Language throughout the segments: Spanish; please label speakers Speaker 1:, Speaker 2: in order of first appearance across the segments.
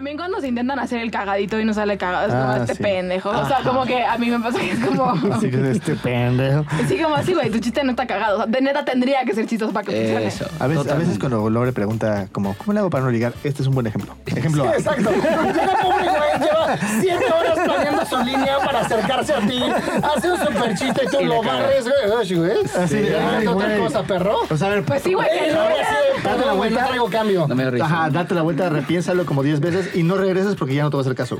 Speaker 1: También cuando se intentan hacer el cagadito y no sale cagado, es como
Speaker 2: Ah,
Speaker 1: este
Speaker 2: sí.
Speaker 1: pendejo. O sea, como que a mí me pasa que es como.
Speaker 2: Así que este pendejo.
Speaker 1: Sí, como así, güey, tu chiste no está cagado. O sea, de neta tendría que ser chistoso para que funcione.
Speaker 3: Eso.
Speaker 2: A veces, a veces cuando Lore pregunta como, ¿cómo le hago para no ligar? Este es un buen ejemplo. Ejemplo A.
Speaker 4: Exacto. Llega pobre güey, lleva siete horas planeando su línea para acercarse a ti. Hace un super chiste y tú
Speaker 3: Y
Speaker 4: lo barres, güey. Güey.
Speaker 2: Así de, ay,
Speaker 4: otra cosa, perro.
Speaker 2: O sea, a ver,
Speaker 1: Pues sí, güey.
Speaker 4: Eh,
Speaker 1: que
Speaker 4: no,
Speaker 1: no-
Speaker 4: traigo cambio.
Speaker 3: No me.
Speaker 2: Ajá, date la vuelta, repiénsalo como 10 veces y no regreses porque ya no te va a hacer caso.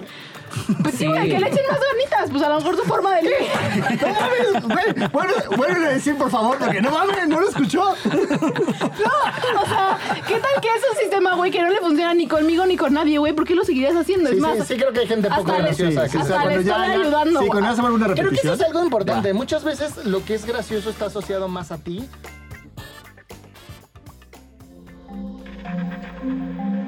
Speaker 1: Pues sí, güey, que le echen más ganitas. Pues a lo mejor su forma de ligar.
Speaker 2: No mames, güey. Bueno, vuelven a decir, por favor, porque no mames, no lo escuchó.
Speaker 1: O sea, ¿qué tal que es un sistema, güey, que no le funciona ni conmigo ni con nadie, güey? ¿Por qué lo seguirías haciendo?
Speaker 4: Sí,
Speaker 1: es más,
Speaker 4: sí, sí, creo que hay gente poco
Speaker 1: hasta le-
Speaker 4: graciosa.
Speaker 2: Sí,
Speaker 4: que
Speaker 2: o sea,
Speaker 1: hasta
Speaker 2: cuando
Speaker 1: le
Speaker 2: ya-
Speaker 1: estoy
Speaker 2: ya-
Speaker 1: ayudando.
Speaker 2: Sí, cuando ya se vuelve una
Speaker 4: Creo que eso es algo importante. Muchas veces lo que es gracioso está asociado más a ti.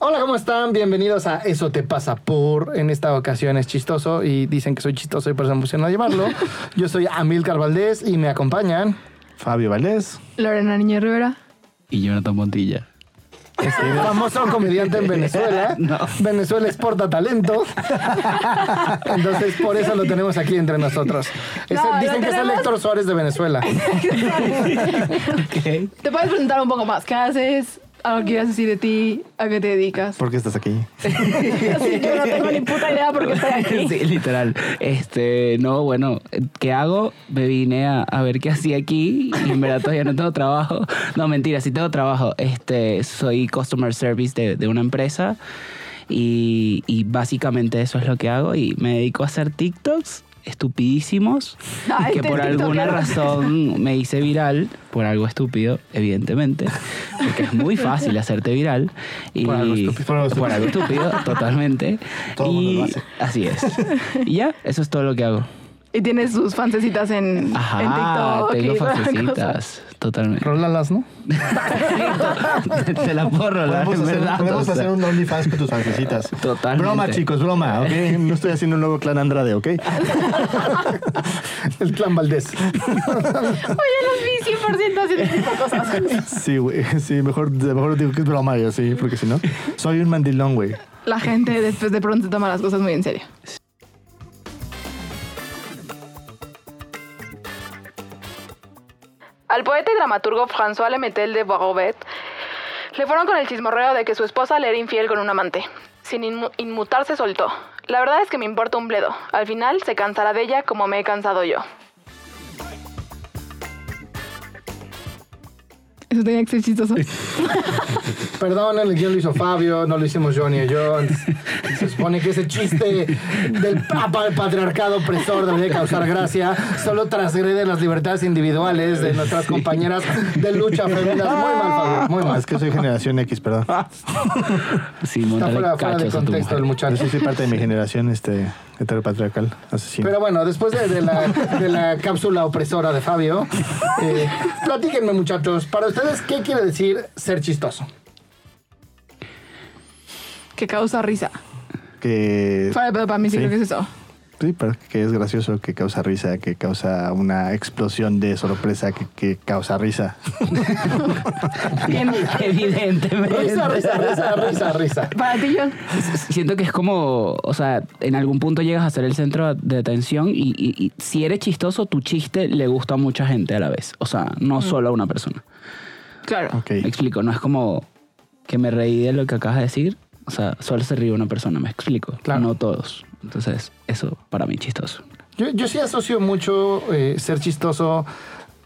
Speaker 4: Hola, ¿cómo están? Bienvenidos a Eso te pasa por. En esta ocasión es chistoso y dicen que soy chistoso y por eso me emociono a llevarlo. Yo soy Amilcar Valdés y me acompañan.
Speaker 2: Fabio Valdés.
Speaker 1: Lorena Niño Rivera.
Speaker 3: Y Jonathan Montilla.
Speaker 4: Este famoso comediante en Venezuela.
Speaker 3: No.
Speaker 4: Venezuela exporta talento. Entonces, por eso lo tenemos aquí entre nosotros. Es-
Speaker 1: No, lo
Speaker 4: dicen que es el Héctor Suárez de Venezuela.
Speaker 1: ¿Te puedes presentar un poco más? ¿Qué haces? ¿Algo que quieras decir de ti? ¿A qué te dedicas?
Speaker 2: ¿Por qué estás aquí?
Speaker 1: Sí, yo no tengo ni puta idea por qué estoy aquí.
Speaker 3: Sí, literal. Este, no, bueno, ¿qué hago? Me vine a, a ver qué hacía aquí y en verdad todavía no tengo trabajo. No, mentira, sí tengo trabajo. Este, soy customer service de, de una empresa y, y básicamente eso es lo que hago y me dedico a hacer TikToks estupidísimos
Speaker 1: Ay,
Speaker 3: que por alguna razón me hice viral por algo estúpido, evidentemente, porque es muy fácil hacerte viral y
Speaker 2: Por algo estúpido.
Speaker 3: por algo por algo estúpido, totalmente.
Speaker 2: Todo mundo
Speaker 3: y
Speaker 2: lo hace.
Speaker 3: así es. Y ya, eso es todo lo que hago.
Speaker 1: Y tienes sus fancecitas en,
Speaker 3: Ajá,
Speaker 1: en TikTok.
Speaker 3: tengo fancecitas, totalmente.
Speaker 4: Rólalas, ¿no?
Speaker 3: Te la puedo rolar,
Speaker 2: Podemos
Speaker 3: en
Speaker 2: hacer,
Speaker 3: verdad.
Speaker 2: podemos
Speaker 3: o sea.
Speaker 2: hacer un OnlyFans con tus fancecitas.
Speaker 3: Totalmente.
Speaker 2: Broma, chicos, broma, ¿ok? No estoy haciendo un nuevo clan Andrade, ¿ok?
Speaker 4: El clan Valdés.
Speaker 1: Oye, los vi 100% haciendo este tipo cosas.
Speaker 2: Sí, güey. Sí, mejor, mejor digo que es broma yo, sí, porque si no, soy un mandilón, güey.
Speaker 1: La gente después de pronto toma las cosas muy en serio. Al poeta y dramaturgo François Lemetel de Boisrobet le fueron con el chismorreo de que su esposa le era infiel con un amante. Sin inmu- inmutarse soltó. La verdad es que me importa un bledo. Al final se cansará de ella como me he cansado yo. Eso tenía que ser chistoso.
Speaker 4: Perdón, el guion lo hizo Fabio, no lo hicimos Johnny y yo. Se supone que ese chiste del papa- patriarcado opresor debería causar gracia. Solo transgrede las libertades individuales de nuestras compañeras de lucha femeninas. Muy mal, Fabio, muy mal.
Speaker 2: es que soy generación X, perdón.
Speaker 3: Sí,
Speaker 4: Está fuera, fuera de contexto el.
Speaker 2: Yo
Speaker 4: muchacho.
Speaker 2: sí soy parte de mi generación este, heteropatriarcal, asesino.
Speaker 4: Pero bueno, después de, de la, de la cápsula opresora de Fabio, eh, platíquenme, muchachos. Para ustedes, ¿qué quiere decir ser chistoso?
Speaker 1: Que causa risa.
Speaker 2: que
Speaker 1: pedo, para mí sí,
Speaker 2: Sí.
Speaker 1: creo que es eso.
Speaker 2: Sí, pero que es gracioso, que causa risa, que causa una explosión de sorpresa, que, que causa risa.
Speaker 3: Evidentemente.
Speaker 4: Risa, risa, risa, risa, risa.
Speaker 1: Para ti, John.
Speaker 3: Siento que es como, o sea, en algún punto llegas a ser el centro de atención y, y- y si eres chistoso, tu chiste le gusta a mucha gente a la vez. O sea, no solo a una persona.
Speaker 1: Claro.
Speaker 3: Me explico, no es como que me reí de lo que acabas de decir. O sea, solo se ríe una persona, me explico.
Speaker 4: Claro.
Speaker 3: No todos. Entonces, eso para mí es chistoso.
Speaker 4: Yo, yo sí asocio mucho eh, ser chistoso.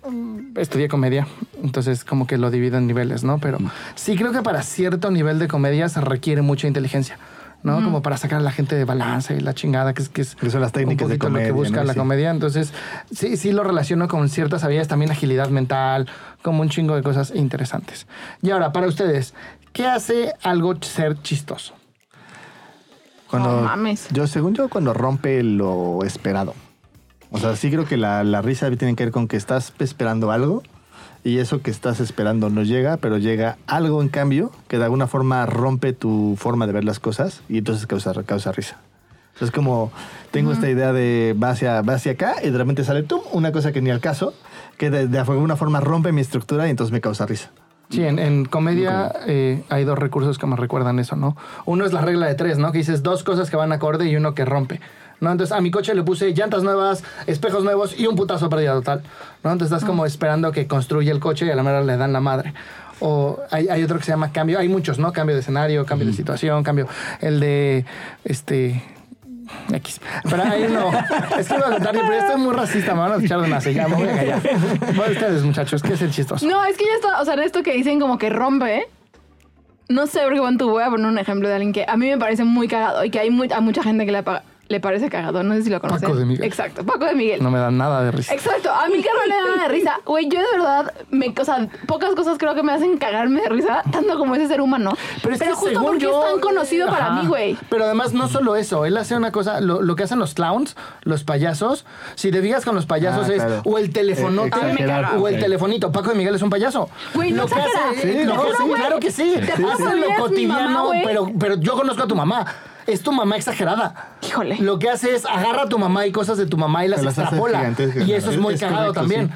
Speaker 4: mm, Estudié comedia, entonces como que lo divido en niveles, ¿no? Pero sí creo que para cierto nivel de comedia se requiere mucha inteligencia, ¿no? Como para sacar a la gente de balance y la chingada, que es, que es
Speaker 2: Que son las técnicas
Speaker 4: un
Speaker 2: de
Speaker 4: poquito lo
Speaker 2: comedia,
Speaker 4: que busca
Speaker 2: ¿no?
Speaker 4: la
Speaker 2: Sí.
Speaker 4: comedia. Entonces, sí, sí lo relaciono con ciertas habilidades, también agilidad mental, como un chingo de cosas interesantes. Y ahora, para ustedes, ¿qué hace algo ser chistoso?
Speaker 2: Cuando,
Speaker 1: No mames.
Speaker 2: Yo, según yo, cuando rompe lo esperado. O sea, sí creo que la, la risa tiene que ver con que estás esperando algo y eso que estás esperando no llega, pero llega algo en cambio que de alguna forma rompe tu forma de ver las cosas y entonces causa, causa risa. Es como, tengo esta idea de va hacia, va hacia acá y de repente sale tum, una cosa que ni al caso, que de, de alguna forma rompe mi estructura y entonces me causa risa.
Speaker 4: Sí, en, en comedia eh, hay dos recursos que me recuerdan eso, ¿no? Uno es la regla de tres, ¿no? Que dices dos cosas que van acorde y uno que rompe. ¿no? Entonces a mi coche le puse llantas nuevas, espejos nuevos y un putazo a pérdida total. ¿no? Entonces estás como esperando que construya el coche y a la mera le dan la madre. O hay, hay otro que se llama cambio, hay muchos, ¿no? Cambio de escenario, cambio de situación, cambio. El de este. X. Pero hay uno. Es que iba a contar, pero estoy muy racista, me van a escuchar de una ya voy a callar. Ustedes, muchachos, ¿qué es el chistoso?
Speaker 1: No, es que ya está, o sea, esto que dicen como que rompe. No sé, porque bueno, tú voy a poner un ejemplo de alguien que a mí me parece muy cagado y que hay a mucha gente que le, pa- le parece cagado. No sé si lo conocen.
Speaker 4: Paco de Miguel.
Speaker 1: Exacto, Paco de Miguel.
Speaker 4: No me dan nada de risa.
Speaker 1: Exacto, a mí que no le da nada de risa. Güey, yo de verdad, me, o sea, pocas cosas creo que me hacen cagarme de risa, tanto como ese ser humano. Pero,
Speaker 4: es que
Speaker 1: justo
Speaker 4: según
Speaker 1: porque
Speaker 4: yo,
Speaker 1: es tan conocido para mí, güey.
Speaker 4: Pero además, no solo eso, él hace una cosa, lo, lo que hacen los clowns, los payasos, si te digas con los payasos
Speaker 2: Ah,
Speaker 4: es
Speaker 2: claro.
Speaker 4: o el telefonote
Speaker 2: Eh, exagerar.
Speaker 4: o el telefonito. Paco de Miguel es un payaso.
Speaker 1: Güey, no
Speaker 4: lo que hace, sí, lo que sí, claro que sí.
Speaker 1: Te
Speaker 4: lo cotidiano,
Speaker 1: mamá,
Speaker 4: pero, pero yo conozco a tu mamá. Es tu mamá exagerada.
Speaker 1: Híjole.
Speaker 4: Lo que hace es agarra a tu mamá y cosas de tu mamá y las, extrapola. Y eso es muy
Speaker 2: Es
Speaker 4: cagado
Speaker 2: correcto,
Speaker 4: también.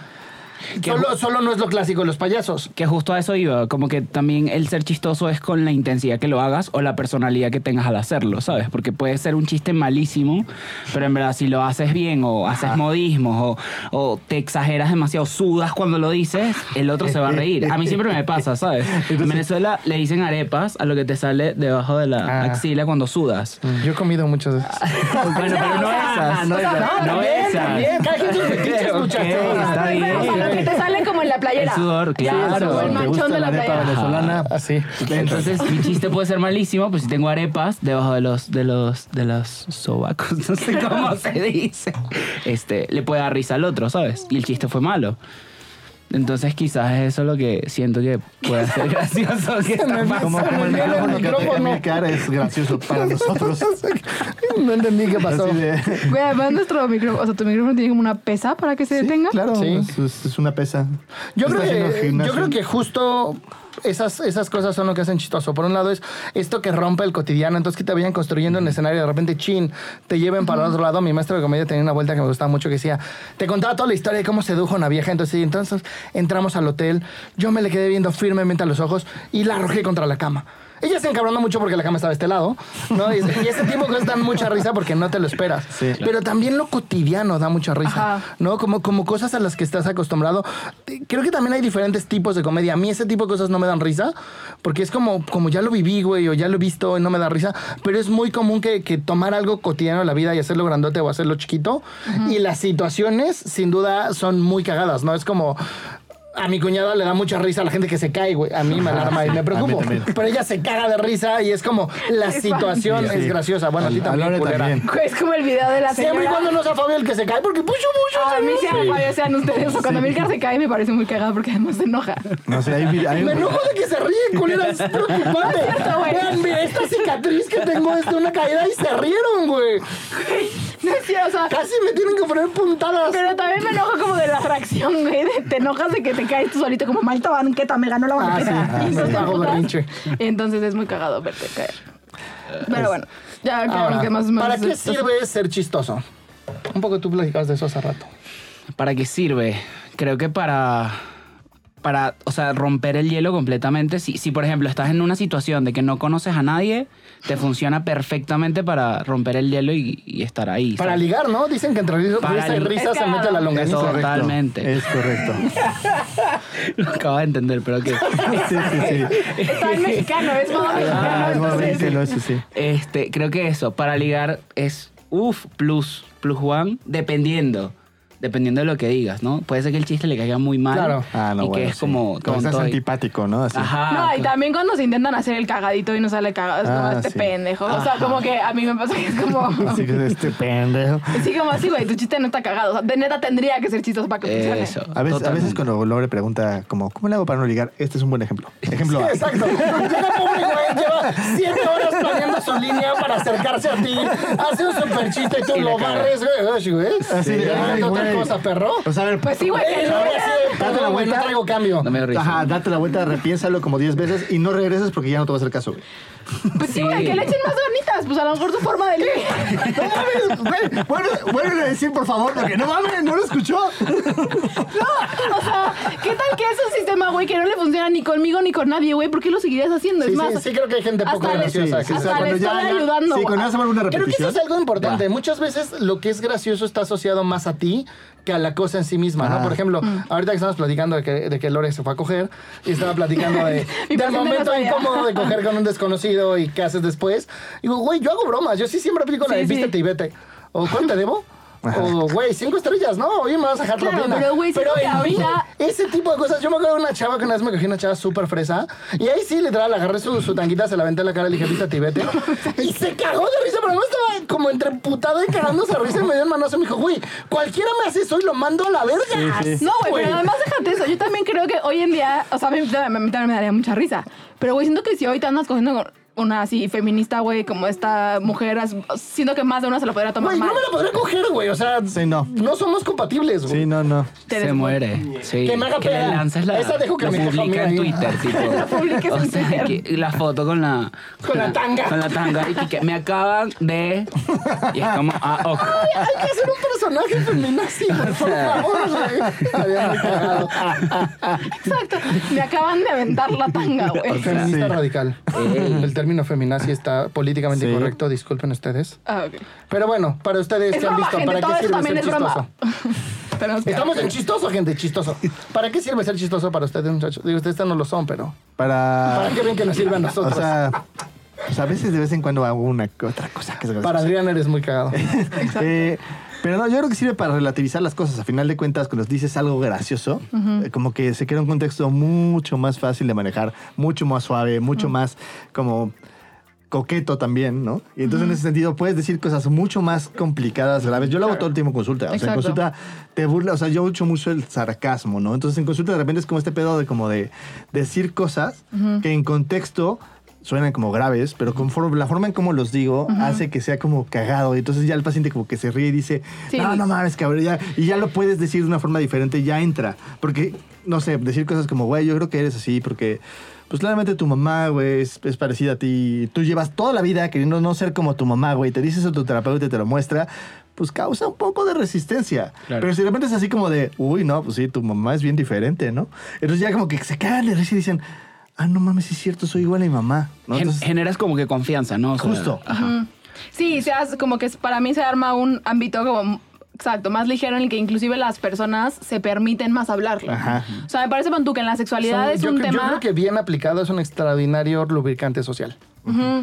Speaker 3: Que-
Speaker 4: Solo, solo no es lo clásico de los payasos.
Speaker 3: Que justo a eso iba, como que también el ser chistoso es con la intensidad que lo hagas o la personalidad que tengas al hacerlo, ¿sabes? Porque puede ser un chiste malísimo, pero en verdad si lo haces bien o haces modismos o, o te exageras demasiado, sudas cuando lo dices, el otro se va a reír. A mí siempre me pasa, ¿sabes? En Venezuela le dicen arepas a lo que te sale debajo de la
Speaker 4: Ah.
Speaker 3: axila cuando sudas.
Speaker 4: Yo he comido muchas esas.
Speaker 3: Bueno, pero no esas.
Speaker 2: no
Speaker 3: No,
Speaker 2: esas.
Speaker 4: también,
Speaker 3: esas.
Speaker 4: también. Cada quien sus
Speaker 3: está bien.
Speaker 1: Que te sale como en la playera.
Speaker 3: El sudor, claro.
Speaker 1: o el
Speaker 2: ¿Te
Speaker 1: manchón
Speaker 2: gusta
Speaker 1: de la
Speaker 2: arepa
Speaker 1: playera.
Speaker 2: venezolana?
Speaker 4: Así.
Speaker 3: Entonces mi chiste puede ser malísimo, pues si tengo arepas debajo de los de los de los sobacos, no sé cómo se dice. Este, le puede dar risa al otro, ¿sabes? Y el chiste fue malo. Entonces quizás es eso lo que siento que puede ser gracioso que está
Speaker 4: me-
Speaker 2: Como, como el micrófono que te
Speaker 4: micrófono.
Speaker 2: Emilcar es gracioso para nosotros.
Speaker 4: No entendí qué pasó.
Speaker 2: De-
Speaker 1: Güey, además nuestro micrófono, o sea, tu micrófono tiene como una pesa para que se detenga.
Speaker 2: Claro,
Speaker 4: Sí.
Speaker 2: es, es- es una pesa.
Speaker 4: Yo creo, que, yo creo que justo esas, esas cosas son lo que hacen chistoso. Por un lado es esto que rompe el cotidiano, entonces que te vayan construyendo en escenario, de repente, chin, te lleven para el otro lado. Mi maestro de comedia tenía una vuelta que me gustaba mucho que decía, te contaba toda la historia de cómo sedujo a una vieja. Entonces, entonces entramos al hotel, yo me le quedé viendo firmemente a los ojos y la arrojé contra la cama. Ella se encabronó mucho porque la cama estaba de este lado, ¿no? Y, y ese tipo de cosas dan mucha risa porque no te lo esperas.
Speaker 2: Sí.
Speaker 4: Pero también lo cotidiano da mucha risa,
Speaker 1: Ajá.
Speaker 4: ¿no? Como, como cosas a las que estás acostumbrado. Creo que también hay diferentes tipos de comedia. A mí ese tipo de cosas no me dan risa, porque es como, como ya lo viví, güey, o ya lo he visto y no me da risa. Pero es muy común que, que tomar algo cotidiano de la vida y hacerlo grandote o hacerlo chiquito. Y las situaciones, sin duda, son muy cagadas, ¿no? Es como... A mi cuñada le da mucha risa a la gente que se cae, güey. A mí me alarma y me preocupo. Pero ella se caga de risa y es como la situación
Speaker 2: Sí.
Speaker 4: es graciosa. Bueno, a ti también,
Speaker 1: Es como el video de la
Speaker 4: Siempre y
Speaker 1: señora.
Speaker 4: cuando no sea Fabio el que se cae, porque pucho, mucho.
Speaker 1: A mí sí, a sean ustedes. O sea, cuando Milcar se cae me parece muy cagado porque además se enoja.
Speaker 2: No sé, hay, vi- hay-
Speaker 4: Me enojo de que se ríen, culera, es preocupante.
Speaker 1: cierto, güey.
Speaker 4: Vean, mira, esta cicatriz que tengo es de una caída y se rieron, güey.
Speaker 1: No es cierto, o sea,
Speaker 4: Casi me tienen que poner puntadas.
Speaker 1: pero también me enojo como de la reacción, güey. de- te enojas de que te caes tú solito como maldita banqueta, me ganó la
Speaker 4: Ah,
Speaker 1: banqueta.
Speaker 4: sí.
Speaker 1: Y
Speaker 4: Ah,
Speaker 1: no
Speaker 4: sí,
Speaker 1: te
Speaker 4: hago
Speaker 1: emputas.
Speaker 4: berrinche.
Speaker 1: Entonces es muy cagado verte caer. Pero bueno, ya
Speaker 4: Ahora,
Speaker 1: que más.
Speaker 4: ¿Para qué
Speaker 1: esto-
Speaker 4: sirve ser chistoso? Un poco tú platicabas de eso hace rato.
Speaker 3: ¿Para qué sirve? Creo que para para, o sea, romper el hielo completamente. Si, si, por ejemplo, estás en una situación de que no conoces a nadie, te funciona perfectamente para romper el hielo y, y estar ahí.
Speaker 4: Para ligar, ¿no? Dicen que entre risa,
Speaker 3: Para
Speaker 4: risa y risa
Speaker 1: Es
Speaker 4: se mete la longaniza.
Speaker 2: Correcto.
Speaker 3: Totalmente.
Speaker 2: Es correcto.
Speaker 3: Lo acabo de entender, pero que...
Speaker 2: Sí, sí, sí.
Speaker 1: Está en mexicano, es modo mexicano.
Speaker 2: Ah, es
Speaker 1: entonces-
Speaker 2: bueno, sí, no, eso sí.
Speaker 3: Este, creo que eso, para ligar es uff, plus, plus one, dependiendo. Dependiendo de lo que digas, ¿no? Puede ser que el chiste le caiga muy mal.
Speaker 4: Claro.
Speaker 2: Ah, no,
Speaker 3: y
Speaker 2: bueno,
Speaker 3: que es
Speaker 2: sí.
Speaker 3: como
Speaker 2: Cuando estás
Speaker 3: y-
Speaker 2: antipático, ¿no? Así.
Speaker 3: Ajá.
Speaker 1: No, y también cuando se intentan hacer el cagadito y no sale cagado, es como
Speaker 2: Ah,
Speaker 1: este
Speaker 2: sí.
Speaker 1: pendejo. O sea, como que a mí me pasa que es como.
Speaker 2: Así que este pendejo.
Speaker 1: Sí, como así, güey, tu chiste no está cagado. O sea, de neta tendría que ser chistoso para que funcione.
Speaker 3: Eso.
Speaker 2: A veces, a veces cuando Lore pregunta, como, ¿cómo le hago para no ligar? Este es un buen ejemplo. Ejemplo A.
Speaker 4: Exacto. Llega pobre güey, lleva siete horas planeando su línea para acercarse a ti. Hace un super chiste y tú
Speaker 3: Y
Speaker 4: lo barres, güey.
Speaker 2: Así de, ay, güey.
Speaker 4: Cosa, perro.
Speaker 2: Sea, a ver,
Speaker 1: Pues sí, güey, que
Speaker 4: Eh,
Speaker 1: no
Speaker 4: sí,
Speaker 2: date la vuelta.
Speaker 4: no traigo cambio.
Speaker 3: No me risa.
Speaker 2: Ajá, date la vuelta, repiénsalo como 10 veces y no regreses porque ya no te va a hacer caso, güey.
Speaker 1: Pues sí,
Speaker 3: Sí.
Speaker 1: güey, que le echen más ganitas. Pues a lo mejor su forma de ligue.
Speaker 2: No mames, güey. Bueno, vuelven a decir, por favor, porque no mames, no lo escuchó.
Speaker 1: O sea, ¿qué tal que es un sistema, güey, que no le funciona ni conmigo ni con nadie, güey? ¿Por qué lo seguirías haciendo?
Speaker 4: Sí,
Speaker 1: es
Speaker 4: sí,
Speaker 1: más,
Speaker 4: sí creo que hay gente poco graciosa.
Speaker 2: Sí,
Speaker 4: que
Speaker 2: sí,
Speaker 1: hasta le estoy ayudando.
Speaker 2: Sí, cuando ya se vuelve una
Speaker 4: Creo que eso
Speaker 2: repetición.
Speaker 4: es algo importante. Muchas veces lo que es gracioso está asociado más a ti que a la cosa en sí misma, ¿no? Por ejemplo,
Speaker 1: Mm.
Speaker 4: ahorita que estamos platicando de que, de que Lore se fue a coger y estaba platicando de, del momento
Speaker 1: no
Speaker 4: incómodo de coger con un desconocido y qué haces después. Digo, güey, yo hago bromas. Yo sí siempre aplico la de
Speaker 1: sí.
Speaker 4: vístete y vete. O ¿cuánto te debo? O, güey, cinco estrellas, ¿no? Oye, me vas a dejar
Speaker 1: Claro,
Speaker 4: propina.
Speaker 1: pero, güey,
Speaker 4: en mí,
Speaker 1: ahorita-
Speaker 4: ese tipo de cosas. Yo me acuerdo de una chava que una vez me cogí una chava súper fresa. Y ahí sí, literal, agarré su, su tanguita, se la aventé en la cara, le dije, vístete y vete. y se cagó de risa, pero no estaba como entre putada y cagándose de risa y me dio el manoso. Me dijo, güey, cualquiera me hace eso y lo mando a la verga.
Speaker 2: Sí, sí.
Speaker 1: No, güey, pero además déjate eso. Yo también creo que hoy en día, o sea, a mí también me, me daría mucha risa. Pero, güey, siento que si hoy te andas cogiendo una así feminista, güey, como esta mujer, as- siento que más de una se lo podría tomar
Speaker 4: Güey,
Speaker 1: mal.
Speaker 4: no me la podría coger, güey. O sea,
Speaker 2: Sí, no.
Speaker 4: no somos compatibles, güey.
Speaker 2: Sí, no, no.
Speaker 1: Te
Speaker 3: Se
Speaker 1: des-
Speaker 3: muere. Sí.
Speaker 4: Que me haga
Speaker 3: que le
Speaker 4: peda.
Speaker 3: lances la.
Speaker 4: Esa dejo que
Speaker 3: lo
Speaker 4: me coja
Speaker 3: publica
Speaker 4: a mí
Speaker 3: en. Twitter, tipo.
Speaker 1: La publiques
Speaker 3: o
Speaker 1: en Twitter.
Speaker 3: que la foto con la.
Speaker 4: Con la tanga.
Speaker 3: Con la tanga. Y que, que me acaban de. Y es como. Ah, ok.
Speaker 4: Hay que hacer un personaje feminazi, por favor, güey. Estaría muy cagado.
Speaker 1: Exacto. Me acaban de aventar la tanga, güey.
Speaker 4: Feminista
Speaker 2: Sí.
Speaker 4: radical. El término feminazi está políticamente
Speaker 2: Sí.
Speaker 4: incorrecto, disculpen ustedes.
Speaker 1: Ah, ok.
Speaker 4: Pero bueno, para ustedes
Speaker 1: Es
Speaker 4: que han
Speaker 1: broma,
Speaker 4: visto,
Speaker 1: gente.
Speaker 4: ¿para
Speaker 1: Todo
Speaker 4: qué sirve ser
Speaker 1: es
Speaker 4: chistoso? Estamos en chistoso, gente, chistoso. ¿Para qué sirve ser chistoso para ustedes, muchachos? Digo, ustedes no lo son, pero
Speaker 2: Para.
Speaker 4: ¿para qué ven que nos sirve a
Speaker 2: O
Speaker 4: nosotros?
Speaker 2: sea, pues a veces de vez en cuando hago una otra cosa que es graciosa.
Speaker 4: para Adrián eres muy cagado.
Speaker 2: Eh, pero no, yo creo que sirve para relativizar las cosas. A final de cuentas, cuando dices algo gracioso, eh, como que se crea un contexto mucho más fácil de manejar, mucho más suave, mucho más como coqueto también, ¿no? Y entonces en ese sentido puedes decir cosas mucho más complicadas, graves. Yo lo hago todo el tiempo en consulta. O sea, en consulta te burla, o sea, yo uso mucho el sarcasmo, ¿no? Entonces en consulta de repente es como este pedo de como de decir cosas que en contexto suenan como graves, pero conforme la forma en cómo los digo hace que sea como cagado. Y entonces ya el paciente como que se ríe y dice,
Speaker 1: Sí.
Speaker 2: no, no mames, cabrón, ya, y ya lo puedes decir de una forma diferente, ya entra. Porque, no sé, decir cosas como, güey, yo creo que eres así, porque, pues claramente tu mamá, güey, es, es parecida a ti. Tú llevas toda la vida queriendo no ser como tu mamá, güey. Te dices a tu terapeuta y te lo muestra. Pues causa un poco de resistencia.
Speaker 3: Claro.
Speaker 2: Pero si de repente es así como de, uy, no, pues sí, tu mamá es bien diferente, ¿no? Entonces ya como que se cagan de risa y dicen, ah, no mames, es cierto, soy igual a mi mamá. ¿no?
Speaker 3: Gen-
Speaker 2: Entonces,
Speaker 3: generas como que confianza, ¿no? O sea,
Speaker 2: Justo.
Speaker 3: Ajá.
Speaker 1: Sí, se hace como que para mí se arma un ámbito como exacto, más ligero en el que inclusive las personas se permiten más hablarlo.
Speaker 2: Ajá.
Speaker 1: O sea, me parece Pantú que en la sexualidad
Speaker 4: Son-
Speaker 1: es
Speaker 4: yo,
Speaker 1: un
Speaker 4: cre- yo
Speaker 1: tema
Speaker 4: creo que bien aplicado es un extraordinario lubricante social.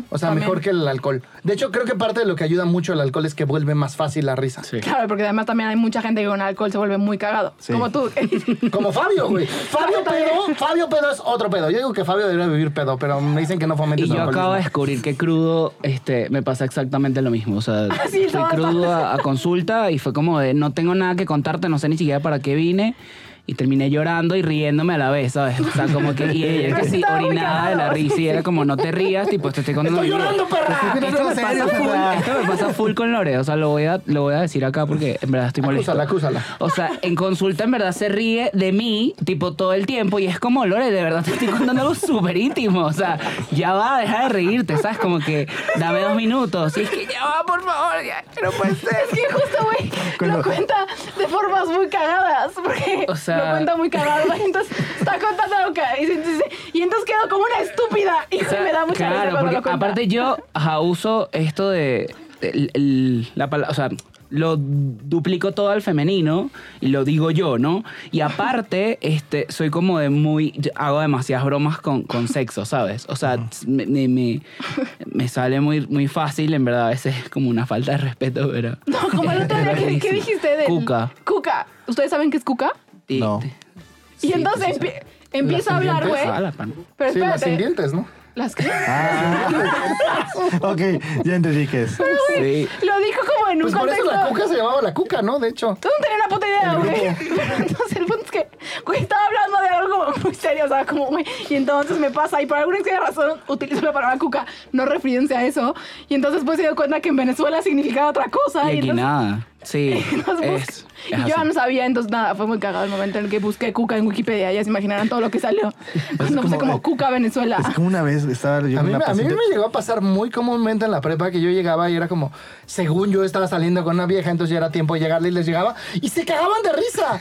Speaker 4: O sea,
Speaker 1: también.
Speaker 4: mejor que el alcohol. De hecho, creo que parte de lo que ayuda mucho el alcohol es que vuelve más fácil la risa.
Speaker 3: Sí.
Speaker 1: Claro, porque además también hay mucha gente que con alcohol se vuelve muy cagado.
Speaker 2: Sí.
Speaker 1: Como tú.
Speaker 4: Como Fabio, güey. Fabio pedo, Fabio pedo es otro pedo. Yo digo que Fabio debería vivir pedo, pero me dicen que no fomentes
Speaker 3: Y yo
Speaker 4: alcoholismo.
Speaker 3: acabo de descubrir que crudo este, me pasa exactamente lo mismo. O sea,
Speaker 1: Ah, sí,
Speaker 3: fui crudo a, a consulta y fue como de no tengo nada que contarte, no sé ni siquiera para qué vine. Y terminé llorando y riéndome a la vez, ¿sabes? O sea, como que. Y ella que sí, de la risa y era como, no te rías, tipo, te estoy contando.
Speaker 4: ¡Estoy
Speaker 3: mi vida".
Speaker 4: llorando, perra!
Speaker 3: Esto me, pasa full, esto me pasa full con Lore. O sea, lo voy a, lo voy a decir acá porque en verdad estoy molesto.
Speaker 4: Acúsala, acúsala.
Speaker 3: O sea, en consulta en verdad se ríe de mí, tipo, todo el tiempo. Y es como, Lore, de verdad te estoy contando algo súper íntimo. O sea, ya va, deja de reírte, ¿sabes? Como que dame dos minutos. Y es que ya va, por favor, ya, no puede ser.
Speaker 1: Es que justo, güey, lo cuenta de formas muy cagadas. Porque
Speaker 3: O sea-
Speaker 1: lo cuenta muy cagado. Entonces está contando algo que y, y entonces quedo como una estúpida. Y
Speaker 3: O sea,
Speaker 1: me da mucha risa
Speaker 3: Claro,
Speaker 1: cuando
Speaker 3: porque
Speaker 1: lo cuenta.
Speaker 3: aparte yo ajá, uso esto de. el- el- la palabra. O sea, lo duplico todo al femenino y lo digo yo, ¿no? Y aparte, este, soy como de muy. hago demasiadas bromas con, con sexo, ¿sabes? O sea, me, me, me- sale muy, muy fácil, en verdad, a veces es como una falta de respeto, pero.
Speaker 1: No, como el otro día, ¿qué, qué dijiste de
Speaker 3: Cuca.
Speaker 1: Cuca. ¿Ustedes saben qué es cuca?
Speaker 3: Y-
Speaker 2: No.
Speaker 1: Y
Speaker 3: Sí,
Speaker 1: entonces
Speaker 3: pues,
Speaker 1: empie- empieza a hablar, güey.
Speaker 3: Ah.
Speaker 1: Pero
Speaker 4: Sí, las sin
Speaker 1: espérate.
Speaker 4: dientes, ¿no?
Speaker 1: ¿Las qué?
Speaker 2: ok, ya entendí qué es.
Speaker 3: Sí.
Speaker 1: Lo dijo como en un
Speaker 4: Pues por eso
Speaker 1: contexto...
Speaker 4: la cuca se llamaba la cuca, ¿no? De hecho.
Speaker 1: Tú no tenías una puta idea, güey. Pero entonces el punto es que, güey, estaba hablando de algo como muy serio, o sea, como, güey, y entonces me pasa, y por alguna extraña razón utilizo la palabra cuca, no refiriéndose a eso, y entonces pues se dio cuenta que en Venezuela significaba otra cosa,
Speaker 3: Y
Speaker 1: y
Speaker 3: aquí
Speaker 1: entonces,
Speaker 3: nada. Sí.
Speaker 1: entonces,
Speaker 3: es-
Speaker 1: Y yo
Speaker 3: así.
Speaker 1: no sabía, entonces nada, fue muy cagado el momento en el que busqué Cuca en Wikipedia. Ya se imaginarán todo lo que salió. Cuando puse
Speaker 2: como-
Speaker 1: como Cuca Venezuela.
Speaker 2: Es como una vez estaba yo
Speaker 4: A
Speaker 2: en
Speaker 4: mí,
Speaker 2: una
Speaker 4: a mí me llegó a pasar muy comúnmente en la prepa que yo llegaba y era como, según yo estaba saliendo con una vieja, entonces ya era tiempo de llegarle y les llegaba y se cagaban de risa.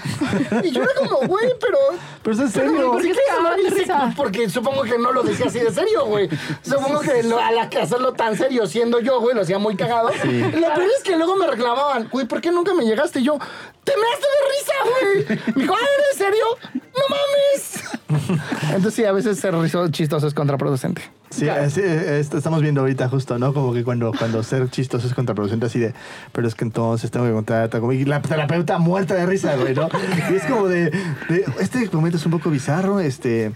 Speaker 4: Y yo era como, güey, pero...
Speaker 2: Pero es en
Speaker 4: pero,
Speaker 2: serio.
Speaker 1: ¿por qué se cagaban de
Speaker 4: Sí,
Speaker 1: risa?
Speaker 4: Porque supongo que no lo decía así de serio, güey. Supongo que lo- al hacerlo tan serio siendo yo, güey, lo hacía muy cagado. Lo peor es que luego me reclamaban, güey, ¿por qué nunca me llegaste? Y yo, te me haste de risa, güey. Me dijo, "Ah, ¿eres serio? ¡No mames! Entonces sí, a veces ser riso chistoso es contraproducente.
Speaker 2: Sí, sí, eh, estamos viendo ahorita justo, ¿no? Como que cuando, cuando ser chistoso es contraproducente así de, pero es que entonces tengo que contar, como- y la terapeuta muerta de risa, güey, ¿no? Y es como de, de, este momento es un poco bizarro, este,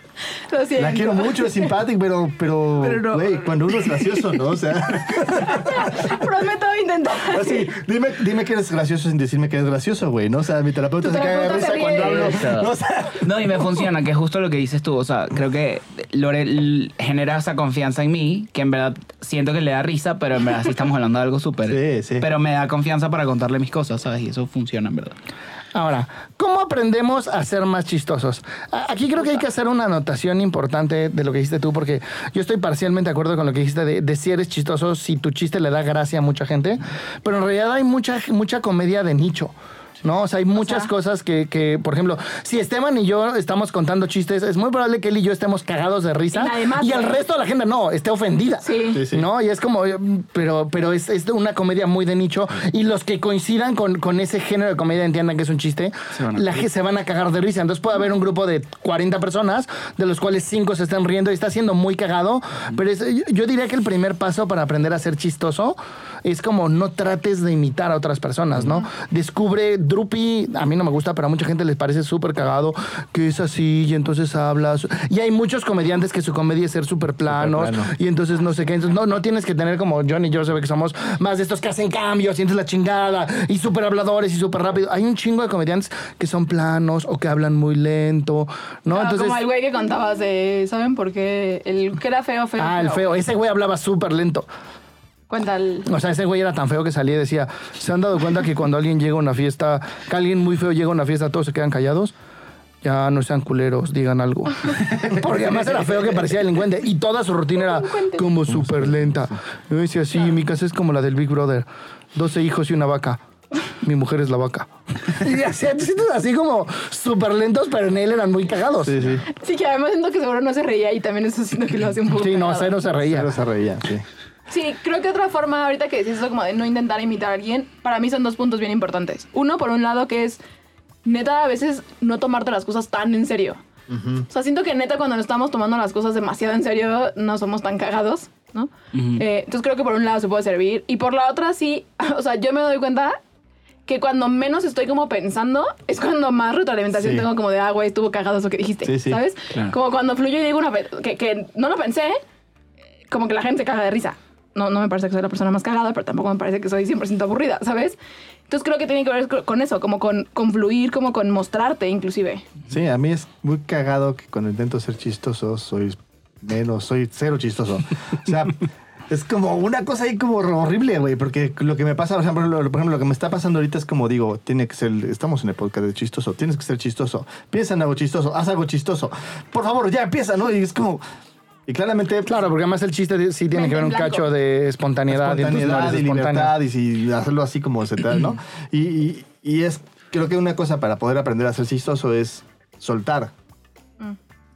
Speaker 1: Lo siento.
Speaker 2: la quiero mucho, es simpática, pero, pero,
Speaker 1: Pero no.
Speaker 2: güey, cuando uno es gracioso, ¿no? O sea,
Speaker 1: Prometo intentar.
Speaker 2: así, dime, dime que eres gracioso sin decirme que eres gracioso, güey, ¿no? O sea, mi terapeuta se caga de risa cuando hablo. O sea,
Speaker 3: No, y me funciona, que es justo lo que dices tú. O sea, creo que Lore genera esa confianza en mí, que en verdad siento que le da risa, pero en verdad sí estamos hablando de algo súper.
Speaker 2: Sí, sí.
Speaker 3: Pero me da confianza para contarle mis cosas, ¿sabes? Y eso funciona, en verdad.
Speaker 4: Ahora, ¿cómo aprendemos a ser más chistosos? Aquí creo que hay que hacer una anotación importante de lo que dijiste tú, porque yo estoy parcialmente de acuerdo con lo que dijiste de, de si eres chistoso, si tu chiste le da gracia a mucha gente, pero en realidad hay mucha, mucha comedia de nicho. ¿No? O sea, hay muchas
Speaker 1: sea.
Speaker 4: cosas que, que, por ejemplo, si Esteban y yo estamos contando chistes, es muy probable que él y yo estemos cagados de risa
Speaker 1: Y
Speaker 4: el resto de la gente no, esté ofendida.
Speaker 1: Sí.
Speaker 2: Sí, sí.
Speaker 4: ¿No? Y es como, eh, pero, pero es, es una comedia muy de nicho. Y los que coincidan con, con ese género de comedia entiendan que es un chiste,
Speaker 3: Se van a
Speaker 4: la se van a cagar de risa. Entonces puede haber un grupo de 40 personas, de los cuales 5 se están riendo y está siendo muy cagado. Pero es- yo diría que el primer paso para aprender a ser chistoso es como no trates de imitar a otras personas, ¿no? Descubre Drupi, a mí no me gusta, pero a mucha gente les parece súper cagado que es así y entonces hablas. Y hay muchos comediantes que su comedia es ser súper planos y entonces no sé qué. Entonces no, no tienes que tener como John y yo se ve que somos más de estos que hacen cambios y entonces la chingada y súper habladores y súper rápido. Hay un chingo de comediantes que son planos o que hablan muy lento, ¿no?
Speaker 1: Ah,
Speaker 4: entonces,
Speaker 1: como el güey que contabas de, ¿saben por qué? El que era feo, feo.
Speaker 4: ah, el feo. Ese güey hablaba súper lento.
Speaker 1: Cuenta el...
Speaker 4: O sea, ese güey era tan feo que salía y decía, ¿se han dado cuenta que cuando alguien llega a una fiesta, que alguien muy feo llega a una fiesta, todos se quedan callados? Ya no sean culeros, digan algo. Porque además era feo que parecía delincuente. Y toda su rutina era como súper lenta. Yo decía, sí, mi casa es como la del Big Brother. 12 hijos y una vaca. Mi mujer es la vaca. Y chistes así como súper lentos, pero en él eran muy cagados.
Speaker 2: sí, sí.
Speaker 1: Sí, que además siento que seguro no se reía y también eso siento que lo hace un poco
Speaker 4: Sí, no, cero se reía.
Speaker 2: Cero se reía, sí.
Speaker 1: Sí, creo que otra forma ahorita que decís eso como de no intentar imitar a alguien, para mí son dos puntos bien importantes. Uno, por un lado, que es neta a veces no tomarte las cosas tan en serio. O sea, siento que neta cuando nos estamos tomando las cosas demasiado en serio no somos tan cagados, ¿no? Eh, entonces creo que por un lado se puede servir y por la otra sí, o sea, yo me doy cuenta que cuando menos estoy como pensando es cuando más retroalimentación
Speaker 2: Sí.
Speaker 1: tengo como de, ah, güey, estuvo cagado eso que dijiste,
Speaker 2: Sí, sí,
Speaker 1: ¿sabes?
Speaker 3: claro.
Speaker 1: Como cuando fluyo y digo una que, que no lo pensé, como que la gente se caga de risa. No, no me parece que soy la persona más cagada, pero tampoco me parece que soy 100% aburrida, ¿sabes? Entonces creo que tiene que ver con eso, como con, con fluir, como con mostrarte inclusive.
Speaker 2: Sí, a mí es muy cagado que cuando intento ser chistoso soy menos, soy cero chistoso. O sea, es como una cosa ahí como horrible, güey, porque lo que me pasa, por ejemplo, lo- por ejemplo, lo que me está pasando ahorita es como digo, tiene que ser, estamos en el podcast de chistoso, tienes que ser chistoso, piensa en algo chistoso, haz algo chistoso, por favor, ya empieza, ¿no? Y es como, y claramente,
Speaker 4: Claro, porque además el chiste sí tiene que ver un
Speaker 1: blanco.
Speaker 4: cacho de espontaneidad. y no
Speaker 2: espontaneidad y libertad y si hacerlo así como se trata, ¿no? Y, y- y es, creo que una cosa para poder aprender a ser chistoso es soltar.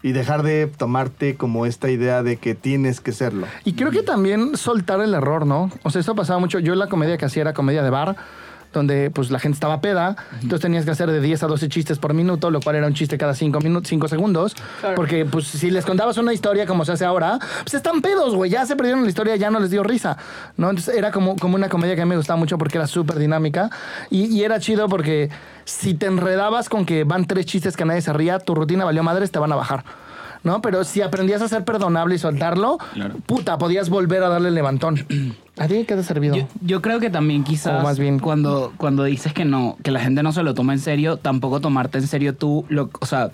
Speaker 2: Y dejar de tomarte como esta idea de que tienes que serlo.
Speaker 4: Y creo que también soltar el error, ¿no? O sea, eso pasaba mucho. Yo la comedia que hacía era comedia de bar, donde pues la gente estaba peda, entonces tenías que hacer de 10 a 12 chistes por minuto, lo cual era un chiste cada 5 minutos, 5 segundos,
Speaker 1: Claro.
Speaker 4: porque pues si les contabas una historia como se hace ahora, pues están pedos, güey, ya se perdieron la historia, ya no les dio risa, ¿no? Entonces era como, como una comedia que a mí me gustaba mucho porque era súper dinámica y, y era chido porque si te enredabas con que van tres chistes que nadie se ría, tu rutina valió madres, te van a bajar. ¿No? Pero si aprendías a ser perdonable y soltarlo,
Speaker 3: Claro.
Speaker 4: puta, podías volver a darle el levantón. ¿A ti qué te ha servido?
Speaker 3: Yo, yo creo que también quizás
Speaker 4: O más bien-
Speaker 3: cuando, cuando dices que no, que la gente no se lo toma en serio, tampoco tomarte en serio tú, lo, o sea,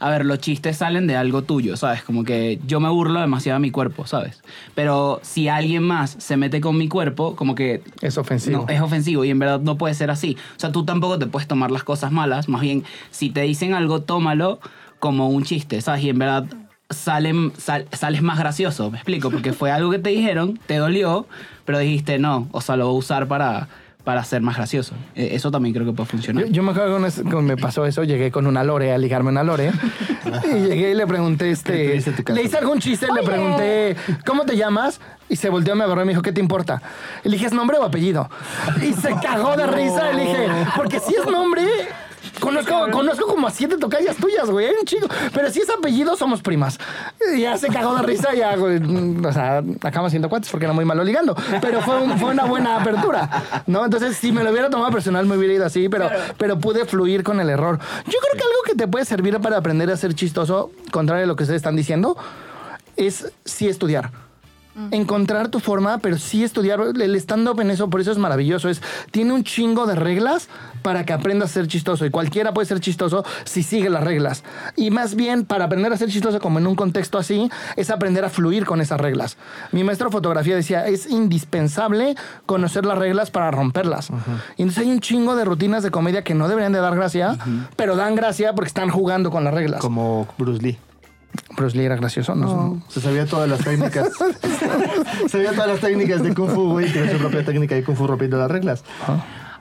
Speaker 3: a ver, los chistes salen de algo tuyo, ¿sabes? Como que yo me burlo demasiado de mi cuerpo, ¿sabes? Pero si alguien más se mete con mi cuerpo, como que
Speaker 4: Es ofensivo.
Speaker 3: no, es ofensivo y en verdad no puede ser así. O sea, tú tampoco te puedes tomar las cosas malas. Más bien, si te dicen algo, tómalo como un chiste, ¿sabes? Y en verdad salen, sal- sales más gracioso, me explico, porque fue algo que te dijeron, te dolió, pero dijiste no, o sea, lo voy a usar para, para ser más gracioso. Eh, Eso también creo que puede funcionar.
Speaker 4: Yo, yo me acuerdo que cuando me pasó eso, llegué con una lore a ligarme una lore. y llegué y le pregunté,
Speaker 2: ¿Qué
Speaker 4: este. Le hice algún chiste, le pregunté, ¿cómo te llamas? Y se volteó, me agarró y me dijo, ¿qué te importa? Y le dije, ¿es nombre o apellido? Y se cagó de risa. Y le dije, porque si es nombre. Conozco, conozco como a siete tocallas tuyas, güey, hay un chico. Pero si es apellido, somos primas. Y ya se cagó de risa y ya, güey, mm, o sea, acabamos siendo cuates porque era muy malo ligando. Pero fue, un- fue una buena apertura, ¿no? Entonces, si me lo hubiera tomado personal, me hubiera ido así, pero, pero pude fluir con el error. Yo creo que algo que te puede servir para aprender a ser chistoso, contrario a lo que ustedes están diciendo, es sí estudiar. Encontrar tu forma, pero sí estudiar. El stand-up en eso, por eso es maravilloso. Es, tiene un chingo de reglas para que aprendas a ser chistoso. Y cualquiera puede ser chistoso si sigue las reglas. Y más bien, para aprender a ser chistoso, como en un contexto así, es aprender a fluir con esas reglas. Mi maestro de fotografía decía, es indispensable conocer las reglas para romperlas. Y entonces hay un chingo de rutinas de comedia que no deberían de dar gracia, pero dan gracia porque están jugando con las reglas.
Speaker 2: Como Bruce Lee.
Speaker 4: Bruce Lee era gracioso, ¿no?
Speaker 2: No, se sabía todas las técnicas. sabía todas las técnicas de Kung Fu, güey, que su propia técnica de Kung Fu rompiendo las reglas.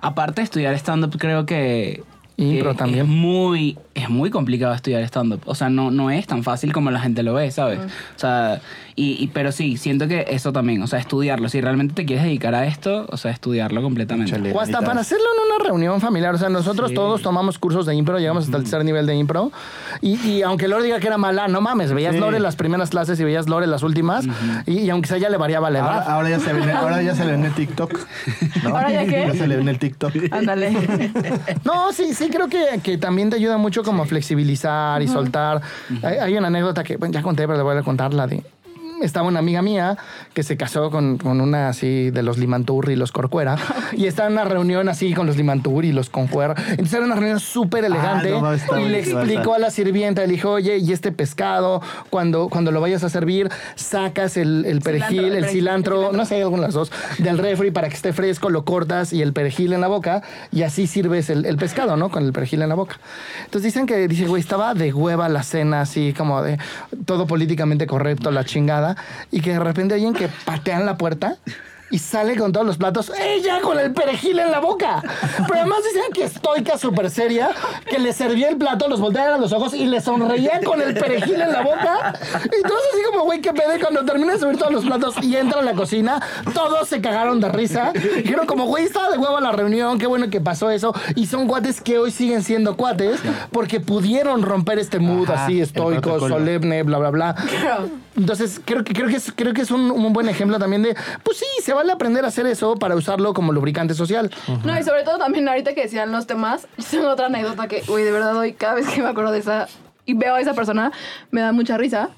Speaker 3: Aparte de estudiar stand-up, creo que...
Speaker 4: Impro
Speaker 3: que
Speaker 4: también.
Speaker 3: Es muy, es muy complicado estudiar stand-up. O sea, no, no es tan fácil como la gente lo ve, ¿sabes? O sea, y, y- pero sí, siento que eso también, o sea, estudiarlo. Si realmente te quieres dedicar a esto, o sea, estudiarlo completamente.
Speaker 2: Chale.
Speaker 4: O hasta para hacerlo en una reunión familiar. O sea, nosotros
Speaker 3: Sí.
Speaker 4: todos tomamos cursos de impro, llegamos hasta el tercer nivel de impro. Y, y aunque Lore diga que era mala, no mames, veías
Speaker 2: Sí.
Speaker 4: Lore las primeras clases y veías Lore las últimas. y, y aunque sea ya le variaba la edad.
Speaker 2: Ahora, ahora ya se ve, ahora ya se le ve en el TikTok. ¿no?
Speaker 1: ¿Ahora ya qué?
Speaker 2: Ya se le ve en el TikTok.
Speaker 1: Ándale.
Speaker 4: No, sí, sí, creo que, que también te ayuda mucho como flexibilizar y soltar. hay, hay una anécdota que bueno, ya conté, pero le voy a contar la de. Estaba una amiga mía que se casó con, con una así de los Limantur y los Corcuera. y estaba en una reunión así con los Limantur y los Concuera. Entonces era una reunión súper elegante.
Speaker 2: no mames, está
Speaker 4: y le explicó a la sirvienta, le dijo, oye, y este pescado, cuando, cuando lo vayas a servir, sacas el, el perejil,
Speaker 1: el
Speaker 4: el
Speaker 1: perejil,
Speaker 4: cilantro, no sé, hay alguna de las dos, del refri para que esté fresco, lo cortas y el perejil en la boca y así sirves el, el pescado, ¿no? Con el perejil en la boca. Entonces dicen que, dice, güey, estaba de hueva la cena, así como de todo políticamente correcto, la chingada, y que de repente alguien que patean la puerta. Y sale con todos los platos, ella con el perejil en la boca. Pero además dicen que estoica, súper seria, que le servía el plato, los volteaba a los ojos y le sonreía con el perejil en la boca. Y todos así como, güey, qué pedo. Cuando termina de subir todos los platos y entra a la cocina, todos se cagaron de risa. Dijeron como, güey, estaba de huevo la reunión, qué bueno que pasó eso. Y son cuates que hoy siguen siendo cuates porque pudieron romper este mood
Speaker 2: Ajá,
Speaker 4: así estoico, solemne, bla, bla, bla. Entonces, creo que, creo que es, creo que es un, un buen ejemplo también de, pues sí, se vale aprender a hacer eso para usarlo como lubricante social.
Speaker 1: No, y sobre todo también ahorita que decían los temas, tengo otra anécdota que, uy, de verdad hoy cada vez que me acuerdo de esa y veo a esa persona, me da mucha risa.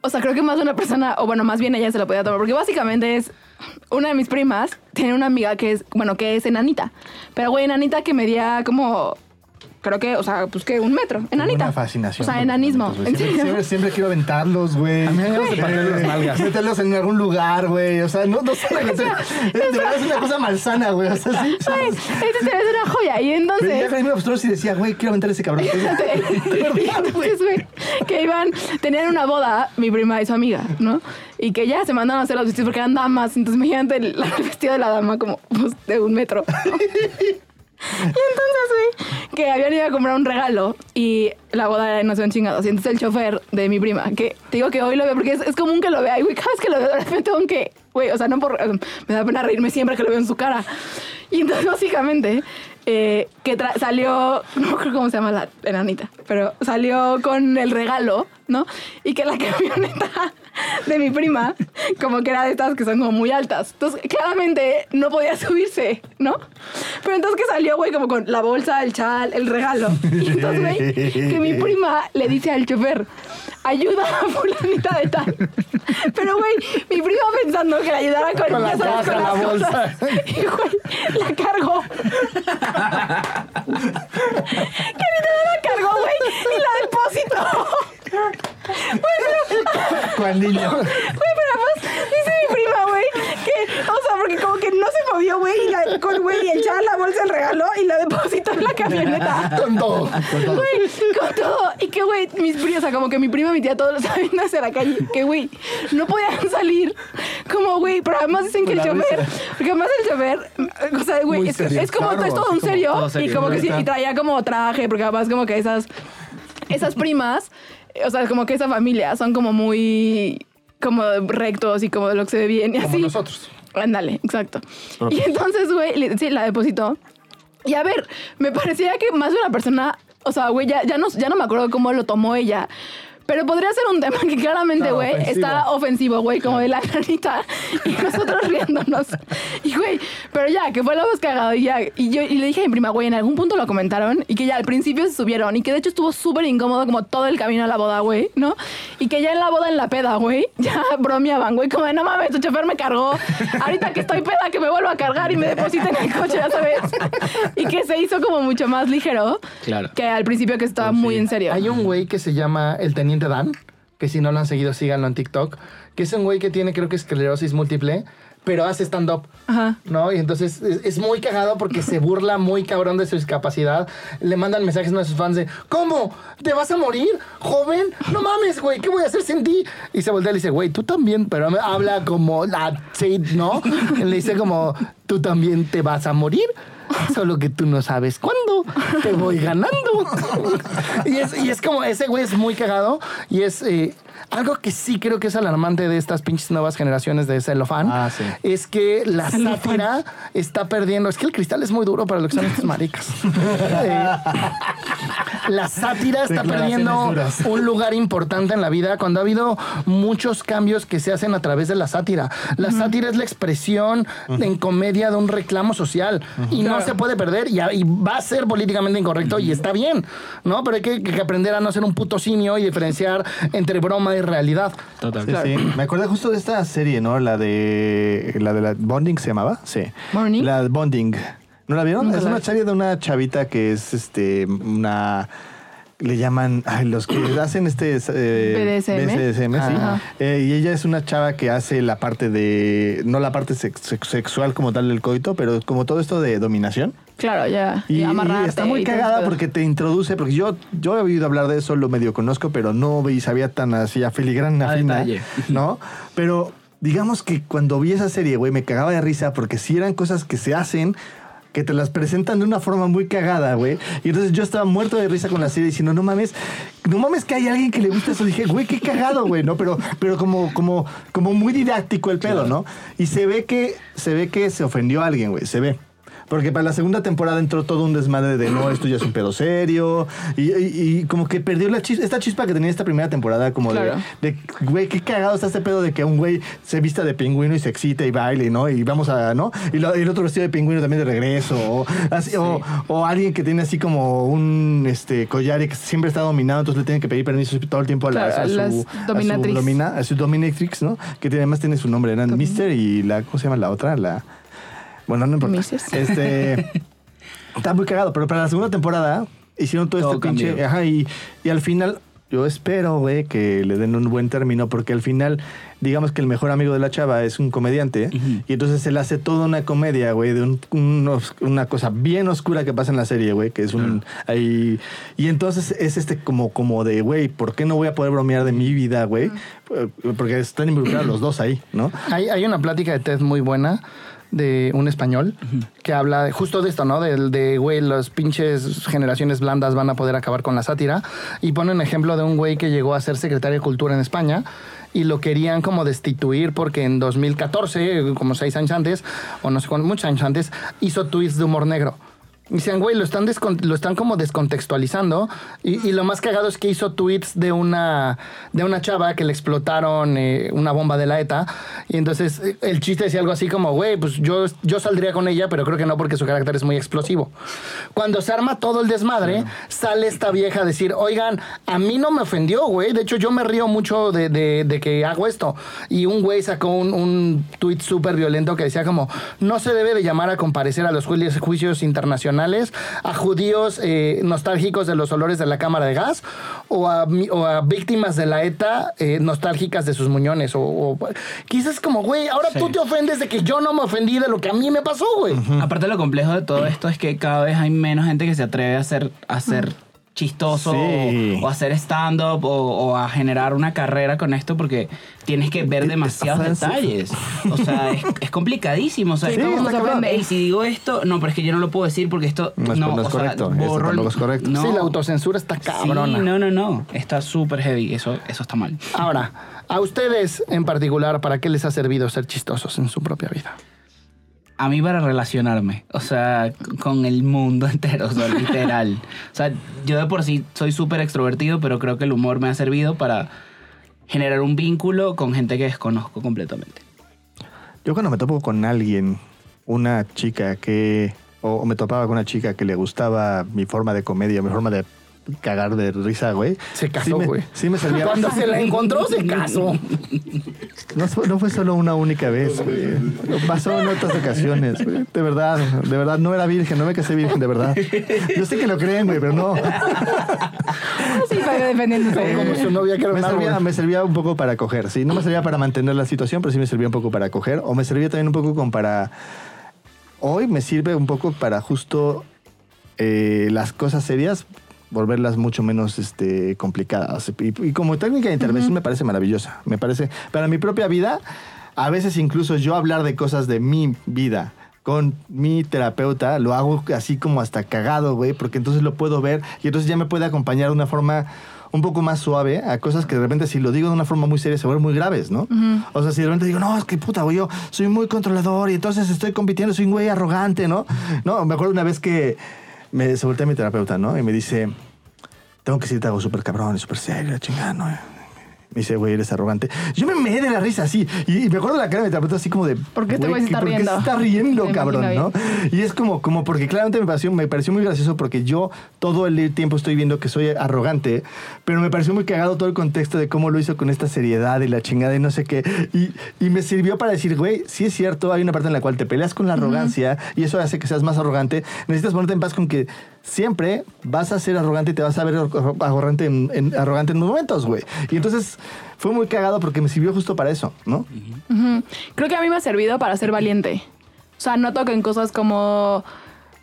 Speaker 1: O sea, creo que más de una persona, o bueno, más bien ella se la podía tomar, porque básicamente es una de mis primas, tiene una amiga que es, bueno, que es enanita. Pero, güey, enanita que medía como, creo que, o sea, pues que un metro, enanita.
Speaker 2: Una fascinación.
Speaker 1: O sea, enanismo.
Speaker 2: momentos, güey.
Speaker 1: ¿En
Speaker 2: Siempre,
Speaker 1: serio?
Speaker 2: siempre, siempre quiero aventarlos, güey.
Speaker 4: A mí me las nalgas.
Speaker 2: Meterlos en algún lugar, güey. O sea, no, no sé. De verdad es una cosa malsana, güey. O sea, sí.
Speaker 1: Güey, este una joya. Y
Speaker 2: Pero
Speaker 1: entonces...
Speaker 2: ya caí nosotros y decía, güey, quiero aventar a ese cabrón.
Speaker 1: Entonces, güey, que iban, tenían una boda, mi prima y su amiga, ¿no? Y que ya se mandaron a hacer los vestidos porque eran damas. Entonces, imagínate el, el vestido de la dama como pues, de un metro. Y entonces, güey, que habían ido a comprar un regalo y la boda era no un chingados. Y entonces el chofer de mi prima, que te digo que hoy lo veo porque es, es común que lo vea. Y, güey, cada vez que lo veo, de repente, aunque, güey, o sea, no por. Me da pena reírme siempre que lo veo en su cara. Y entonces, básicamente, eh, que salió, no creo cómo se llama la enanita, pero salió con el regalo, ¿no? Y que la camioneta de mi prima, como que era de estas que son como muy altas. Entonces, claramente no podía subirse, ¿no? Pero entonces que salió, güey, como con la bolsa, el chal, el regalo. Entonces, güey, que mi prima le dice al chofer, ayuda a fulanita de tal. Pero, güey, mi prima pensando que la ayudara con,
Speaker 4: Con la
Speaker 1: con
Speaker 4: bolsa.
Speaker 1: cosas. Y, güey, la cargó. que literal la cargó, güey, y la depositó.
Speaker 2: ¿Cuál niño?
Speaker 1: Güey, pero además dice mi prima, güey, que, o sea, porque como que no se movió, güey, y la, con, güey, y el chaval la bolsa el regaló y la depositó en la camioneta.
Speaker 4: Con todo.
Speaker 1: Güey, con todo. Y que, güey, mis primos, o sea, como que mi prima, mi tía, todos lo viendo hacia la calle. Que, güey, no podían salir. Como, güey, pero además dicen que el
Speaker 2: Con
Speaker 1: chofer, porque además el chofer, o sea, güey, es, es como,
Speaker 2: Claro,
Speaker 1: es todo un serio.
Speaker 3: todo serio.
Speaker 1: Y como que sí, y traía como traje, porque además como que esas, esas primas, o sea, como que esa familia son como muy, como rectos y como de lo que se ve bien y
Speaker 4: Como
Speaker 1: así.
Speaker 4: nosotros.
Speaker 1: Ándale, exacto. Y entonces, güey, sí, la depositó. Y a ver, me parecía que más de una persona, o sea, güey, ya, ya, no, ya no me acuerdo cómo lo tomó ella. Pero podría ser un tema que claramente, güey, está ofensivo, güey, como de la carita. Y nosotros riéndonos. Y, güey, pero ya, que fue lo más cagado. Y ya, y yo y le dije a mi prima, güey, en algún punto lo comentaron. Y que ya al principio se subieron. Y que de hecho estuvo súper incómodo como todo el camino a la boda, güey, ¿no? Y que ya en la boda, en la peda, güey, ya bromeaban, güey, como de, no mames, tu chofer me cargó. Ahorita que estoy peda, que me vuelva a cargar y me deposita en el coche, ya sabes. Y que se hizo como mucho más ligero.
Speaker 3: Claro.
Speaker 1: Que al principio que estaba muy en serio.
Speaker 4: Hay un güey que se llama el Teniente Dan, que si no lo han seguido, síganlo en TikTok, que es un güey que tiene, creo que esclerosis múltiple, pero hace stand-up. ¿No? Y entonces es, es muy cagado porque se burla muy cabrón de su discapacidad. Le mandan mensajes a sus fans de, ¿cómo? ¿Te vas a morir, joven? No mames, güey, ¿qué voy a hacer sin ti? Y se voltea y le dice, güey, tú también, pero habla como la ¿no? Y le dice como, tú también te vas a morir. Solo que tú no sabes cuándo. Te voy ganando. y, es, y es como, ese güey es muy cagado. Y es eh, algo que sí creo que es alarmante de estas pinches nuevas generaciones de celofán.
Speaker 2: Ah, sí.
Speaker 4: Es que la sátira está perdiendo. Es que el cristal es muy duro para lo que son estas maricas. Eh, la sátira está perdiendo
Speaker 2: duras.
Speaker 4: un lugar importante en la vida cuando ha habido muchos cambios que se hacen a través de la sátira. La sátira es la expresión en comedia de un reclamo social y no se puede perder y, a- y va a ser políticamente incorrecto y está bien, ¿no? Pero hay que, que aprender a no ser un puto simio y diferenciar entre broma y realidad.
Speaker 3: Total.
Speaker 2: Sí, sí. Me acordé justo de esta serie, ¿no? La de la de la Bonding se llamaba, sí.
Speaker 1: ¿Bonding?
Speaker 2: La Bonding. ¿No la vieron?
Speaker 1: Nunca
Speaker 2: es
Speaker 1: la
Speaker 2: una serie de una chavita que es este una le llaman ay, los que hacen este eh,
Speaker 1: BDSM.
Speaker 2: BDSM, sí. Eh, y ella es una chava que hace la parte de no la parte sex- sex- sexual como tal del coito, pero como todo esto de dominación.
Speaker 1: Claro, ya.
Speaker 2: Y, y
Speaker 1: amarrarte
Speaker 2: está muy
Speaker 1: y
Speaker 2: cagada porque te introduce, porque yo, yo he oído hablar de eso, lo medio conozco, pero no vi, sabía tan así a filigrana
Speaker 3: A
Speaker 2: fina,
Speaker 3: detalle.
Speaker 2: ¿no? Pero digamos que cuando vi esa serie, güey, me cagaba de risa porque si eran cosas que se hacen que te las presentan de una forma muy cagada, güey. Y entonces yo estaba muerto de risa con la serie diciendo, no mames, no mames que hay alguien que le gusta eso. Dije, güey, qué cagado, güey, ¿no? Pero, pero como, como, como muy didáctico el pedo, ¿no? Y se ve que, se ve que se ofendió a alguien, güey, se ve. Porque para la segunda temporada entró todo un desmadre de no, esto ya es un pedo serio. Y, y- y como que perdió la chispa, esta chispa que tenía esta primera temporada, como de-
Speaker 1: Claro.
Speaker 2: de, güey, qué cagado está este pedo de que un güey se vista de pingüino y se excita y baile, ¿no? Y vamos a, ¿no? Y, lo- y el otro vestido de pingüino también de regreso. O, así, o, o alguien que tiene así como un este, collar y que siempre está dominado, entonces le tienen que pedir permiso todo el tiempo a, la,
Speaker 1: Claro,
Speaker 2: a su,
Speaker 1: las
Speaker 2: a su
Speaker 1: dominatrix.
Speaker 2: domina- a su dominatrix, ¿no? Que tiene- además tiene su nombre, eran Mister y la, ¿cómo se llama la otra? La, bueno, no importa.
Speaker 1: Mrs.
Speaker 2: Este, está muy cagado, pero para la segunda temporada hicieron todo,
Speaker 3: Todo
Speaker 2: este pinche,
Speaker 3: cambió.
Speaker 2: ajá, y, y al final yo espero, güey, que le den un buen término, porque al final, digamos que el mejor amigo de la chava es un comediante, y entonces él hace toda una comedia, güey, de un- una cosa bien oscura que pasa en la serie, güey, que es un... ahí- y entonces es este como, como de, güey, ¿por qué no voy a poder bromear de mi vida, güey? Porque están involucrados los dos ahí, ¿no?
Speaker 4: Hay, hay una plática de TED muy buena de un español que habla de- justo de esto, ¿no? Del de, güey, las pinches generaciones blandas van a poder acabar con la sátira. Y pone un ejemplo de un güey que llegó a ser secretario de Cultura en España y lo querían como destituir porque en 2014, como seis años antes, o no sé cuántos, muchos años antes, hizo tweets de humor negro. Y decían, güey, lo están, lo están como descontextualizando. Y, y lo más cagado es que hizo tweets de una, de una chava que le explotaron eh, una bomba de la ETA. Y entonces eh, el chiste decía algo así como, güey, pues yo, yo saldría con ella, pero creo que no porque su carácter es muy explosivo. Cuando se arma todo el desmadre, sale esta vieja a decir, oigan, a mí no me ofendió, güey. De hecho, yo me río mucho de, de- de que hago esto. Y un güey sacó un, un tuit súper violento que decía como, no se debe de llamar a comparecer a los juicios, juicios a judíos eh, nostálgicos de los olores de la cámara de gas o a, mi- o a víctimas de la ETA eh, nostálgicas de sus muñones. O, o- quizás como, güey, ahora
Speaker 3: Sí.
Speaker 4: tú te ofendes de que yo no me ofendí de lo que a mí me pasó, güey.
Speaker 3: Aparte lo complejo de todo esto es que cada vez hay menos gente que se atreve a hacer, a ser chistoso
Speaker 2: Sí.
Speaker 3: o, hacer stand-up o, o a generar una carrera con esto porque tienes que ver demasiados detalles. O sea, es, es complicadísimo. O sea. "Ey, si digo esto, no, pero es que yo no lo puedo decir porque esto
Speaker 2: No
Speaker 3: no,
Speaker 2: es- no es
Speaker 3: o sea,
Speaker 2: correcto, eso
Speaker 3: borro el-
Speaker 2: es correcto.
Speaker 3: No.
Speaker 4: Sí, la autocensura está cabrona.
Speaker 3: Sí, no, no, no. Está súper heavy. Eso, eso está mal.
Speaker 4: Ahora, a ustedes en particular, ¿para qué les ha servido ser chistosos en su propia vida?
Speaker 3: A mí para relacionarme, o sea, con el mundo entero, literal. O sea, yo de por sí soy súper extrovertido, pero creo que el humor me ha servido para generar un vínculo con gente que desconozco completamente.
Speaker 2: Yo cuando me topo con alguien, una chica que, o me topaba con una chica que le gustaba mi forma de comedia, mi forma de cagar de risa, güey.
Speaker 4: Se casó,
Speaker 2: sí me-
Speaker 4: güey.
Speaker 2: Sí me servía.
Speaker 4: Cuando se la encontró, se casó.
Speaker 2: No, fue- no fue solo una única vez, güey. Pasó en otras ocasiones, güey. De verdad, de verdad, no era virgen, no me casé virgen, de verdad. Yo sé que lo creen, güey, pero no.
Speaker 1: Sí, defendiéndose.
Speaker 4: Como su novia que era
Speaker 2: Me servía, me servía un poco para coger, sí. No me servía para mantener la situación, pero sí me servía un poco para coger. O me servía también un poco como para... Hoy me sirve un poco para justo eh, las cosas serias volverlas mucho menos este, complicadas. Y, y como técnica de intervención me parece maravillosa. Me parece, para mi propia vida, a veces incluso yo hablar de cosas de mi vida con mi terapeuta, lo hago así como hasta cagado, güey, porque entonces lo puedo ver y entonces ya me puede acompañar de una forma un poco más suave a cosas que de repente si lo digo de una forma muy seria se vuelven muy graves, ¿no? O sea, si de repente digo, no, es que puta, güey, yo soy muy controlador y entonces estoy compitiendo, soy un güey arrogante, ¿no? No, me acuerdo una vez que me se voltea mi terapeuta, ¿no? Y me dice, tengo que decirte algo súper cabrón y súper serio, chingada, ¿no? Me dice, güey, eres arrogante. Yo me meé de la risa así. Y, y me acuerdo la cara de terapeuta así como de...
Speaker 1: ¿Por qué este güey
Speaker 2: ¿qué-
Speaker 1: está
Speaker 2: ¿por qué
Speaker 1: riendo?
Speaker 2: se está riendo,
Speaker 1: Me
Speaker 2: cabrón, no? Y es como, como porque claramente me pareció, me pareció muy gracioso porque yo todo el tiempo estoy viendo que soy arrogante, pero me pareció muy cagado todo el contexto de cómo lo hizo con esta seriedad y la chingada y no sé qué. Y, y me sirvió para decir, güey, sí es cierto, hay una parte en la cual te peleas con la arrogancia y eso hace que seas más arrogante. Necesitas ponerte en paz con que siempre vas a ser arrogante y te vas a ver arrogante en, en- arrogante en momentos, güey. Y entonces fue muy cagado porque me sirvió justo para eso, ¿no?
Speaker 1: Creo que a mí me ha servido para ser valiente. O sea, noto que en cosas como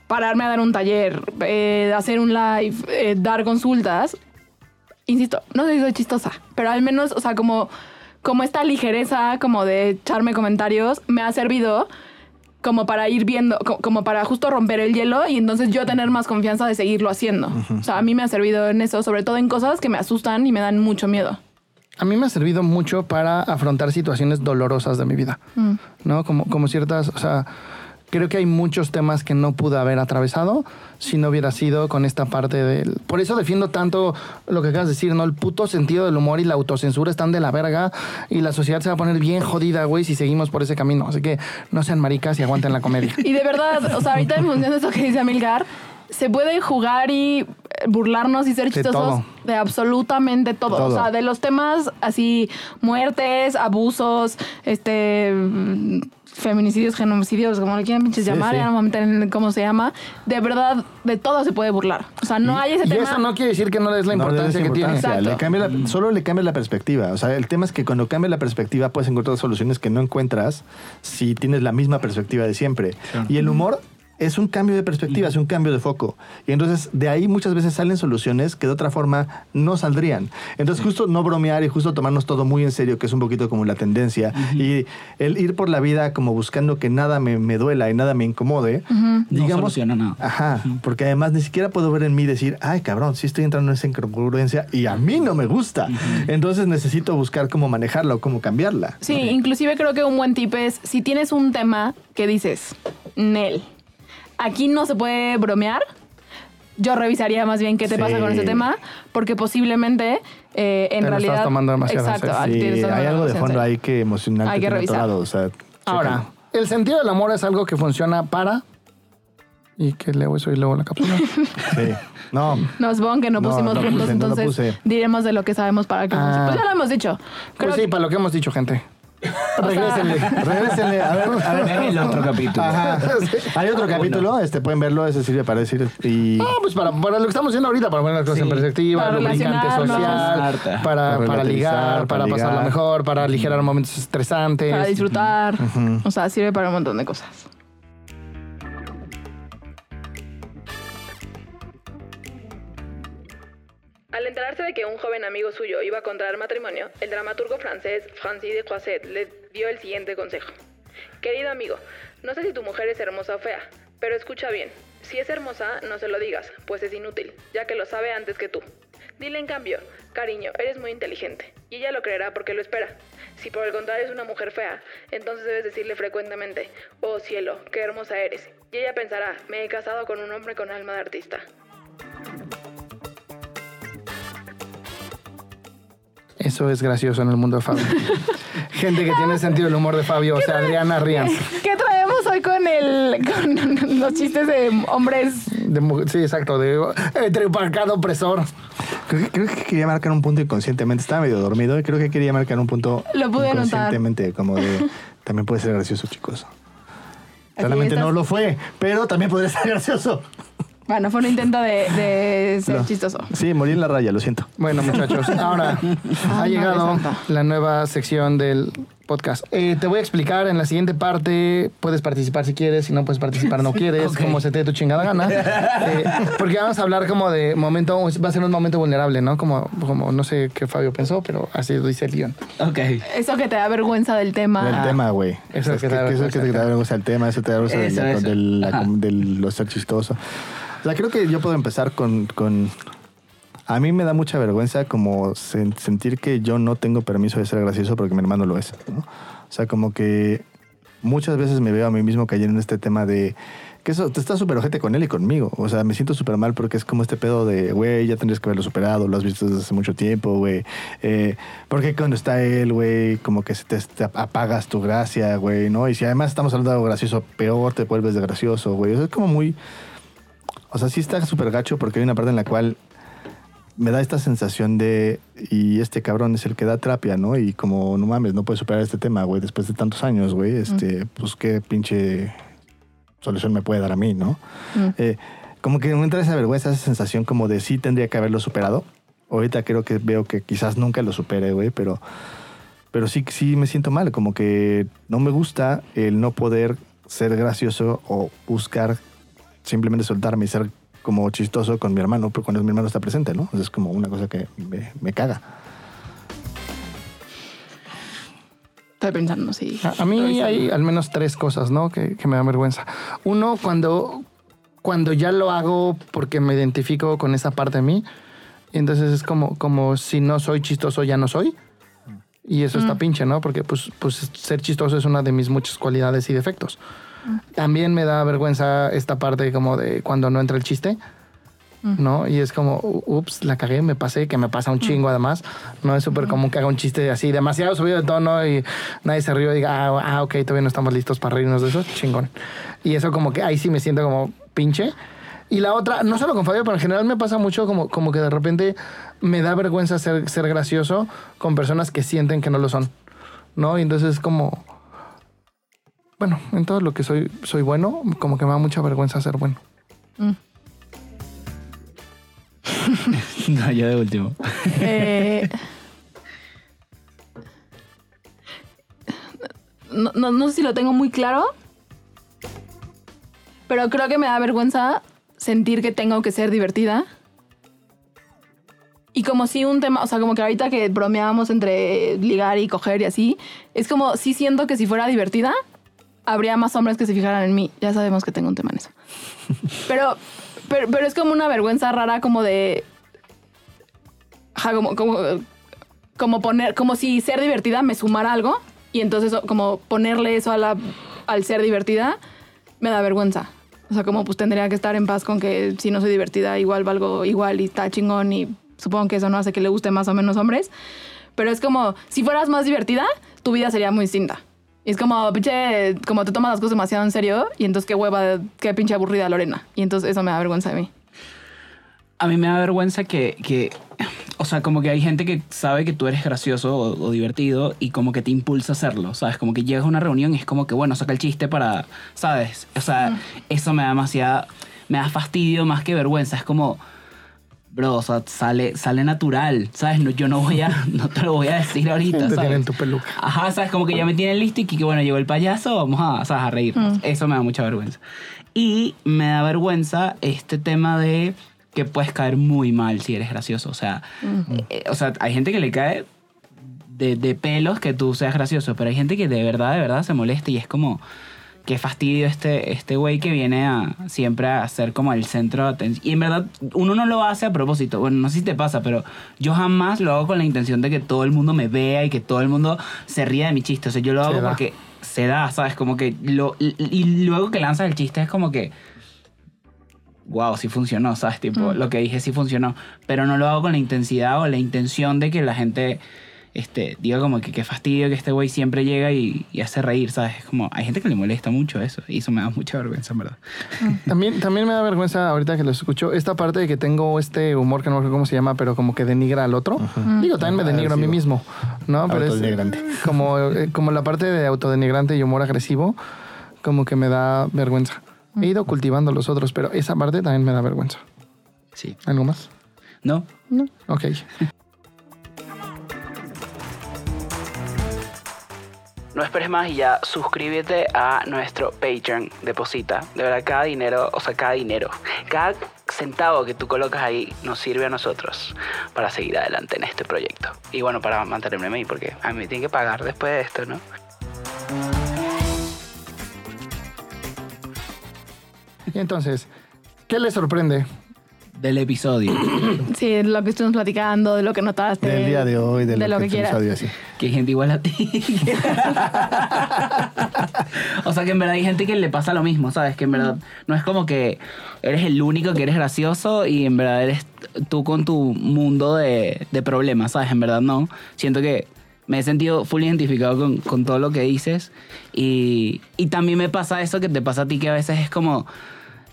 Speaker 1: pararme a dar un taller, eh, hacer un live, eh, dar consultas, insisto, no sé si soy chistosa, pero al menos, o sea, como, como esta ligereza como de echarme comentarios me ha servido como para ir viendo, co- como para justo romper el hielo y entonces yo tener más confianza de seguirlo haciendo. O sea, a mí me ha servido en eso, sobre todo en cosas que me asustan y me dan mucho miedo.
Speaker 4: A mí me ha servido mucho para afrontar situaciones dolorosas de mi vida, ¿no? Como, como ciertas, o sea, creo que hay muchos temas que no pude haber atravesado si no hubiera sido con esta parte del... Por eso defiendo tanto lo que acabas de decir, ¿no? El puto sentido del humor y la autocensura están de la verga y la sociedad se va a poner bien jodida, güey, si seguimos por ese camino. Así que no sean maricas y aguanten la comedia.
Speaker 1: Y de verdad, o sea, ahorita en función de eso que dice Amilcar, se puede jugar y eh, burlarnos y ser chistosos
Speaker 4: todo.
Speaker 1: de, absolutamente todo.
Speaker 2: Todo.
Speaker 1: O sea, de los temas así, muertes, abusos, este mm, feminicidios, genocidios, como le quieran pinches
Speaker 2: Sí,
Speaker 1: llamar,
Speaker 2: sí.
Speaker 1: ya no me voy a meter en cómo se llama. De verdad, de todo se puede burlar. O sea, no hay ese
Speaker 4: y
Speaker 1: tema.
Speaker 4: eso no quiere decir que no le des la
Speaker 2: No le des
Speaker 4: importancia que tiene.
Speaker 2: importancia,
Speaker 1: Exacto.
Speaker 2: le cambia la- solo le cambia la perspectiva. O sea, el tema es que cuando cambia la perspectiva puedes encontrar soluciones que no encuentras si tienes la misma perspectiva de siempre. Y el humor es un cambio de perspectiva, es un cambio de foco. Y entonces de ahí muchas veces salen soluciones que de otra forma no saldrían. Entonces justo no bromear y justo tomarnos todo muy en serio, que es un poquito como la tendencia. Y el ir por la vida como buscando que nada me, me duela y nada me incomode,
Speaker 3: No
Speaker 2: digamos...
Speaker 3: soluciona nada.
Speaker 2: Ajá, porque además ni siquiera puedo ver en mí decir, ay cabrón, sí estoy entrando en esa incongruencia y a mí no me gusta. Entonces necesito buscar cómo manejarla o cómo cambiarla.
Speaker 1: Sí, inclusive creo que un buen tip es, si tienes un tema que dices, Nel, aquí no se puede bromear. Yo revisaría más bien qué te pasa con ese tema, porque posiblemente eh, en
Speaker 4: Te
Speaker 1: realidad.
Speaker 4: estás tomando demasiado
Speaker 1: Exacto,
Speaker 2: Sí, hay algo de fondo ahí que emocional
Speaker 1: Hay que revisar.
Speaker 2: lado, o sea,
Speaker 4: Ahora, el sentido del amor es algo que funciona para. ¿Y que leo eso y luego la cápsula?
Speaker 2: Sí. No,
Speaker 1: No, supongo que no pusimos
Speaker 2: no
Speaker 1: puntos,
Speaker 2: puse,
Speaker 1: entonces
Speaker 2: puse.
Speaker 1: diremos de lo que sabemos para que.
Speaker 4: Ah.
Speaker 1: Pues ya lo hemos dicho. Creo
Speaker 4: Pues sí, para lo que hemos dicho, gente. Regrésenle.
Speaker 2: regrésenle. A ver, a ver.
Speaker 3: El otro capítulo.
Speaker 2: Ajá. Hay otro capítulo, este pueden verlo, ese sirve para decir y
Speaker 4: No, pues para, para lo que estamos haciendo ahorita, para poner las cosas en perspectiva,
Speaker 1: Para
Speaker 4: lubricante social, para,
Speaker 2: Para
Speaker 4: para ligar, para
Speaker 2: para
Speaker 4: pasarla
Speaker 2: ligar.
Speaker 4: mejor, para aligerar momentos estresantes.
Speaker 1: para disfrutar. O sea, sirve para un montón de cosas. Al enterarse de que un joven amigo suyo iba a contraer matrimonio, el dramaturgo francés Francis de Croisset le dio el siguiente consejo. Querido amigo, no sé si tu mujer es hermosa o fea, pero escucha bien. Si es hermosa, no se lo digas, pues es inútil, ya que lo sabe antes que tú. Dile en cambio, cariño, eres muy inteligente, y ella lo creerá porque lo espera. Si por el contrario es una mujer fea, entonces debes decirle frecuentemente, oh cielo, qué hermosa eres, y ella pensará, me he casado con un hombre con alma de artista.
Speaker 4: Eso es gracioso en el mundo de Fabio. Gente que tiene sentido del humor de Fabio, o sea, Adriana Rías.
Speaker 1: ¿Qué traemos hoy con el con los chistes de hombres?
Speaker 4: De sí, exacto, de triparcado opresor.
Speaker 2: creo que, creo que quería marcar un punto inconscientemente. Estaba medio dormido y creo que quería marcar un punto
Speaker 1: Lo pude notar.
Speaker 2: inconscientemente, como de también puede ser gracioso, chicos. Solamente no lo fue, pero también podría ser gracioso.
Speaker 1: Bueno, fue un intento de, de ser
Speaker 2: No.
Speaker 1: chistoso.
Speaker 2: Sí, morí en la raya, lo siento.
Speaker 4: Bueno, muchachos, ahora ha
Speaker 1: Madre
Speaker 4: llegado la nueva sección del podcast. Eh, te voy a explicar en la siguiente parte. Puedes participar si quieres, si no puedes participar no quieres, como se te dé tu chingada gana. Eh, porque vamos a hablar como de momento, va a ser un momento vulnerable, ¿no? Como, como no sé qué Fabio pensó, pero así lo dice el guion.
Speaker 3: Ok.
Speaker 1: Eso que te da vergüenza del tema.
Speaker 2: Del tema, güey.
Speaker 4: Eso
Speaker 2: Es
Speaker 4: que
Speaker 2: que,
Speaker 4: te da vergüenza
Speaker 2: que te
Speaker 4: del
Speaker 2: da vergüenza el tema, eso te da vergüenza
Speaker 3: Eso,
Speaker 2: de, la-
Speaker 3: eso.
Speaker 2: de la-
Speaker 3: Ajá.
Speaker 2: de lo ser chistoso. Sea, creo que yo puedo empezar con, con... A mí me da mucha vergüenza como sen- sentir que yo no tengo permiso de ser gracioso porque mi hermano lo es. ¿no? O sea, como que muchas veces me veo a mí mismo cayendo en este tema de que eso te está súper ojete con él y conmigo. O sea, me siento súper mal porque es como este pedo de, güey, ya tendrías que haberlo superado, lo has visto desde hace mucho tiempo, güey. Eh, porque cuando está él, güey, como que te, te apagas tu gracia, güey, ¿no? Y si además estamos hablando de algo gracioso, peor te vuelves de gracioso, güey. O es como muy... O sea, sí está súper gacho porque hay una parte en la cual me da esta sensación de, y este cabrón es el que da terapia, ¿no? Y como, no mames, no puedes superar este tema, güey, después de tantos años, güey, este, pues qué pinche solución me puede dar a mí, ¿no?
Speaker 1: Mm.
Speaker 2: Eh, como que me entra esa vergüenza, esa sensación como de sí tendría que haberlo superado. Ahorita creo que veo que quizás nunca lo supere, güey, pero, pero sí, sí me siento mal, como que no me gusta el no poder ser gracioso o buscar simplemente soltarme y ser como chistoso con mi hermano, pero cuando mi hermano está presente, ¿no? Es como una cosa que me, me caga.
Speaker 1: Estoy pensando, sí.
Speaker 4: A, a mí hay al menos tres cosas, ¿no? Que, que me dan vergüenza. Uno, cuando, cuando ya lo hago porque me identifico con esa parte de mí, entonces es como, como si no soy chistoso, ya no soy. Y eso está pinche, ¿no? Porque pues, pues ser chistoso es una de mis muchas cualidades y defectos. También me da vergüenza esta parte como de cuando no entra el chiste. ¿no? Y es como, ups, la cagué, me pasé, que me pasa un chingo además. No es súper común que haga un chiste así, demasiado subido de tono y nadie se rió y diga, ah, ah, ok, todavía no estamos listos para reírnos de eso, chingón. Y eso como que ahí sí me siento como pinche. Y la otra, no solo con Fabio, pero en general me pasa mucho como, como que de repente me da vergüenza ser, ser gracioso con personas que sienten que no lo son, ¿no? Y entonces como, bueno, en todo lo que soy, soy bueno, como que me da mucha vergüenza ser bueno.
Speaker 3: No, yo de último.
Speaker 1: Eh, no, no, no sé si lo tengo muy claro, pero creo que me da vergüenza sentir que tengo que ser divertida. Y como si un tema, o sea, como que ahorita que bromeábamos entre ligar y coger y así, es como si siento que si fuera divertida, habría más hombres que se fijaran en mí. Ya sabemos que tengo un tema en eso. Pero, pero, pero es como una vergüenza rara como de... Ajá, como, como, como poner, como si ser divertida me sumara algo y entonces como ponerle eso a la, al ser divertida me da vergüenza. O sea, como pues tendría que estar en paz con que si no soy divertida, igual valgo igual y está chingón y supongo que eso no hace que le guste más o menos hombres. Pero es como, si fueras más divertida, tu vida sería muy distinta. Y es como, pinche, como te tomas las cosas demasiado en serio y entonces qué hueva, qué pinche aburrida Lorena. Y entonces eso me da vergüenza de mí.
Speaker 3: A mí me da vergüenza que, que, o sea, como que hay gente que sabe que tú eres gracioso o, o divertido y como que te impulsa a hacerlo, ¿sabes? Como que llegas a una reunión y es como que, bueno, saca el chiste para, ¿sabes? O sea, eso me da demasiada, me da fastidio más que vergüenza. Es como, bro, o sea, sale, sale natural, ¿sabes? No, yo no voy a, no te lo voy a decir ahorita,
Speaker 4: Te
Speaker 3: ¿sabes?
Speaker 4: tienen tu peluca.
Speaker 3: Ajá, sabes, como que ya me tienen listo y que bueno, llegó el payaso, vamos a, ¿sabes? a reírnos. Eso me da mucha vergüenza. Y me da vergüenza este tema de que puedes caer muy mal si eres gracioso. O sea, eh, o sea hay gente que le cae de, de pelos que tú seas gracioso, pero hay gente que de verdad, de verdad se molesta y es como... Qué fastidio este este güey que viene a siempre a ser como el centro de atención. Y en verdad, uno no lo hace a propósito. Bueno, no sé si te pasa, pero yo jamás lo hago con la intención de que todo el mundo me vea y que todo el mundo se ría de mi chiste. O sea, yo lo
Speaker 4: Se
Speaker 3: hago
Speaker 4: da.
Speaker 3: porque se da, ¿sabes? Como que lo, y, y luego que lanzas el chiste es como que. Wow, sí funcionó, ¿sabes? Tipo, lo que dije sí funcionó. Pero no lo hago con la intensidad o la intención de que la gente este, diga como que qué fastidio que este güey siempre llega y, y hace reír, ¿sabes? Es como, hay gente que le molesta mucho eso. Y eso me da mucha vergüenza, en verdad.
Speaker 4: También, también me da vergüenza ahorita que lo escucho esta parte de que tengo este humor que no sé cómo se llama, pero como que denigra al otro. Digo, también me denigro a mí mismo, ¿no? Pero es
Speaker 2: Autodenigrante.
Speaker 4: como, eh, como la parte de autodenigrante y humor agresivo, como que me da vergüenza. He ido cultivando los otros, pero esa parte también me da vergüenza.
Speaker 3: Sí.
Speaker 4: ¿Algo más?
Speaker 3: ¿No?
Speaker 4: Ok.
Speaker 3: No esperes más y ya suscríbete a nuestro Patreon. Deposita. De verdad, cada dinero, o sea, cada dinero, cada centavo que tú colocas ahí nos sirve a nosotros para seguir adelante en este proyecto. Y bueno, para mantenerme a mí, porque a mí me tienen que pagar después de esto, ¿no?
Speaker 4: Entonces, ¿qué le sorprende?
Speaker 3: Del episodio.
Speaker 1: Sí, de lo que estuvimos platicando, de lo que notaste.
Speaker 2: Del día de hoy, de,
Speaker 1: de lo que
Speaker 2: que
Speaker 1: quieras.
Speaker 2: episodio así.
Speaker 3: que hay gente igual a ti. o sea que en verdad hay gente que le pasa lo mismo, ¿sabes? Que en verdad no es como que eres el único que eres gracioso y en verdad eres tú con tu mundo de, de problemas, ¿sabes? En verdad no. Siento que me he sentido full identificado con, con todo lo que dices y, y también me pasa eso que te pasa a ti que a veces es como...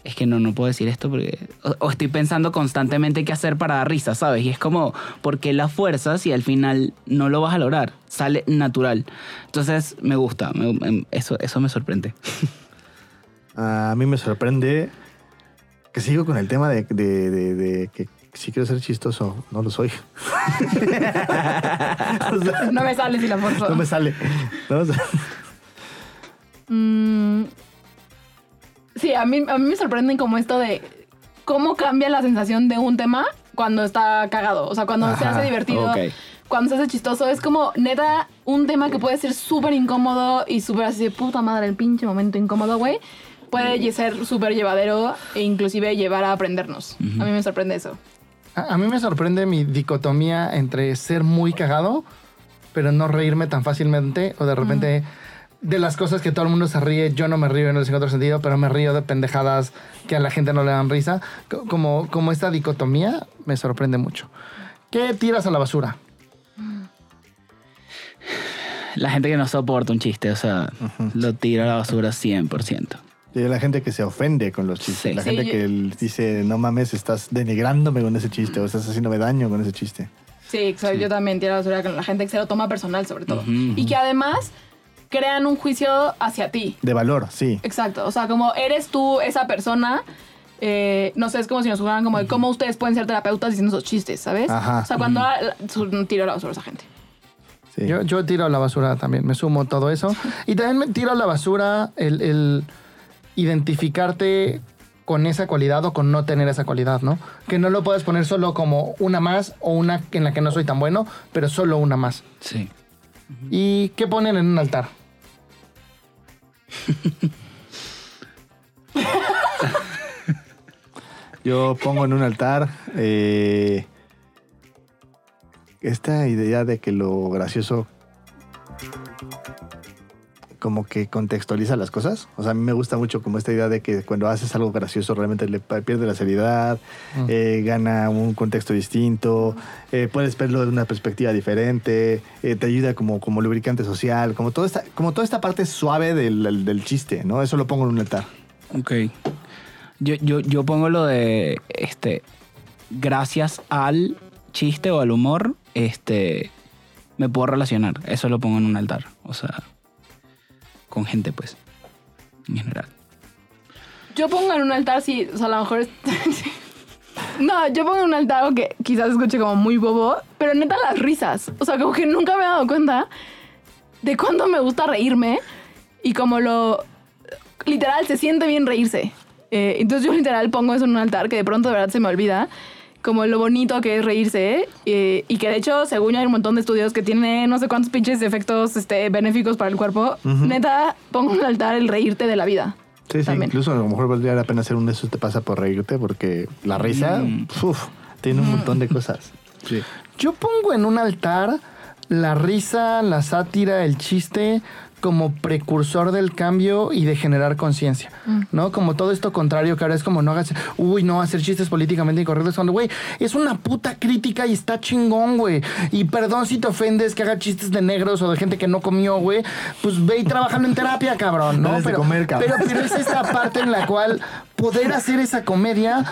Speaker 3: Es que no, no puedo decir esto porque... O, o estoy pensando constantemente qué hacer para dar risa, ¿sabes? Y es como, ¿por qué la fuerza si al final no lo vas a lograr? Sale natural. Entonces, me gusta. me- me- eso, eso me sorprende.
Speaker 2: A mí me sorprende que sigo con el tema de, de- de- de que si quiero ser chistoso, no lo soy. O sea,
Speaker 1: No me sale si la forzo.
Speaker 2: no me sale. ¿no? O sea,
Speaker 1: Mm, sí, a mí, a mí me sorprenden como esto de cómo cambia la sensación de un tema cuando está cagado. O sea, cuando se hace divertido, cuando se hace chistoso. Es como, neta, un tema que puede ser súper incómodo y súper así de puta madre, el pinche momento incómodo, güey. Puede ser súper llevadero e inclusive llevar a aprendernos. A mí me sorprende eso.
Speaker 4: A, a mí me sorprende mi dicotomía entre ser muy cagado, pero no reírme tan fácilmente, o de repente de las cosas que todo el mundo se ríe, yo no me río en el otro sentido, pero me río de pendejadas que a la gente no le dan risa. Co- Como, como esta dicotomía me sorprende mucho. ¿Qué tiras a la basura?
Speaker 3: La gente que no soporta un chiste, o sea, lo tira a la basura 100%.
Speaker 2: y la gente que se ofende con los chistes.
Speaker 3: Sí.
Speaker 2: La
Speaker 1: Sí,
Speaker 2: gente
Speaker 1: yo-
Speaker 2: que dice, no mames, estás denigrándome con ese chiste o estás haciéndome daño con ese chiste.
Speaker 1: Sí, exacto. yo también tiro la basura con la gente que se lo toma personal, sobre todo. Y que además crean un juicio hacia ti.
Speaker 2: De valor, sí.
Speaker 1: Exacto, o sea, como eres tú esa persona, eh, no sé, es como si nos jugaran como de cómo ustedes pueden ser terapeutas diciendo esos chistes, ¿sabes?
Speaker 2: Ajá.
Speaker 1: O sea, cuando tiro la basura a esa gente.
Speaker 2: sí.
Speaker 4: Yo, yo tiro a la basura también, me sumo todo eso. Y también me tiro a la basura el, el identificarte con esa cualidad o con no tener esa cualidad, ¿no? Que no lo puedes poner solo como una más o una en la que no soy tan bueno, pero solo una más.
Speaker 3: Sí.
Speaker 4: ¿Y qué ponen en un altar?
Speaker 2: Yo pongo en un altar eh, esta idea de que lo gracioso como que contextualiza las cosas. O sea, a mí me gusta mucho como esta idea de que cuando haces algo gracioso realmente le pierde la seriedad, eh, gana un contexto distinto, eh, puedes verlo de una perspectiva diferente, eh, te ayuda como, como lubricante social, como toda esta, como toda esta parte suave del, del- del chiste, ¿no? Eso lo pongo en un altar.
Speaker 3: Ok. Yo, yo, yo pongo lo de, este, gracias al chiste o al humor, este, me puedo relacionar. Eso lo pongo en un altar. O sea, con gente, pues, en general.
Speaker 1: Yo pongo en un altar, sí, o sea, a lo mejor. No, yo pongo en un altar que quizás escuche como muy bobo, pero neta las risas. O sea, como que nunca me he dado cuenta de cuándo me gusta reírme y como lo... Literal, se siente bien reírse. Eh, entonces yo literal pongo eso en un altar que de pronto de verdad se me olvida. Como lo bonito que es reírse. eh, y que de hecho, según yo, hay un montón de estudios que tiene no sé cuántos pinches efectos este, benéficos para el cuerpo. Neta, pongo en un altar el reírte de la vida.
Speaker 2: Sí, sí,
Speaker 1: También.
Speaker 2: incluso a lo mejor valdría la pena hacer un de esos te pasa por reírte porque la risa, uf, tiene un montón de cosas. Sí.
Speaker 4: Yo pongo en un altar la risa, la sátira, el chiste como precursor del cambio y de generar conciencia, ¿no? Como todo esto contrario que ahora es como no hagas, uy, no, hacer chistes políticamente incorrectos, cuando, güey, es una puta crítica y está chingón, güey. Y perdón si te ofendes que haga chistes de negros o de gente que no comió, güey, pues ve y trabajando en terapia, cabrón, ¿no?
Speaker 2: De
Speaker 4: Pero,
Speaker 2: comer, cabrón.
Speaker 4: pero, pero es esta parte en la cual poder hacer esa comedia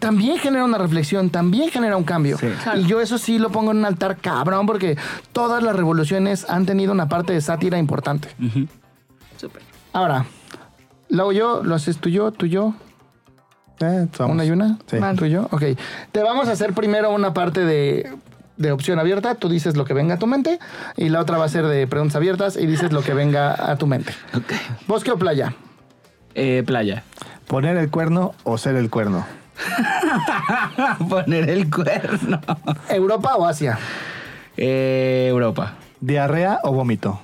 Speaker 4: también genera una reflexión, también genera un cambio. Y yo eso sí lo pongo en un altar cabrón porque todas las revoluciones han tenido una parte de sátira importante.
Speaker 1: Súper.
Speaker 4: Ahora, lo hago yo, lo haces tú yo, tú yo,
Speaker 2: Eh,
Speaker 4: una y una,
Speaker 2: Sí.
Speaker 4: tú y yo. Ok, te vamos a hacer primero una parte de, de opción abierta, tú dices lo que venga a tu mente y la otra va a ser de preguntas abiertas y dices lo que venga a tu mente. Bosque o playa.
Speaker 3: Eh, playa.
Speaker 2: Poner el cuerno o ser el cuerno.
Speaker 3: Poner el cuerno.
Speaker 4: Europa o Asia.
Speaker 3: Eh, Europa.
Speaker 2: Diarrea o vómito.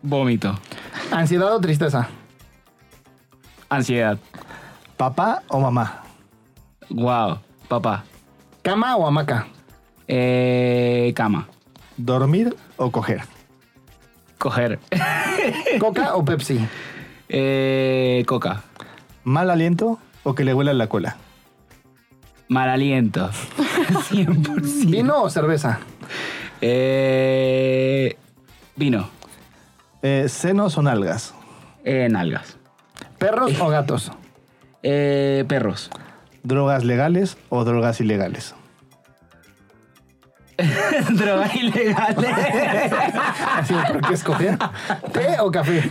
Speaker 3: Vómito.
Speaker 4: Ansiedad o tristeza.
Speaker 3: Ansiedad.
Speaker 2: Papá o mamá.
Speaker 3: Wow. Papá.
Speaker 4: Cama o hamaca.
Speaker 3: Eh, cama.
Speaker 2: Dormir o coger.
Speaker 3: Coger.
Speaker 4: Coca o Pepsi.
Speaker 3: Eh, coca.
Speaker 2: Mal aliento o que le huela la cola.
Speaker 3: Mal aliento. 100%.
Speaker 4: Vino o cerveza.
Speaker 3: Eh, vino.
Speaker 2: Eh, senos o nalgas.
Speaker 3: Eh, nalgas.
Speaker 4: Perros o gatos.
Speaker 3: Eh, perros.
Speaker 2: Drogas legales o drogas ilegales.
Speaker 3: Drogas ilegales.
Speaker 4: Así, ¿por qué escoger? ¿Té o café?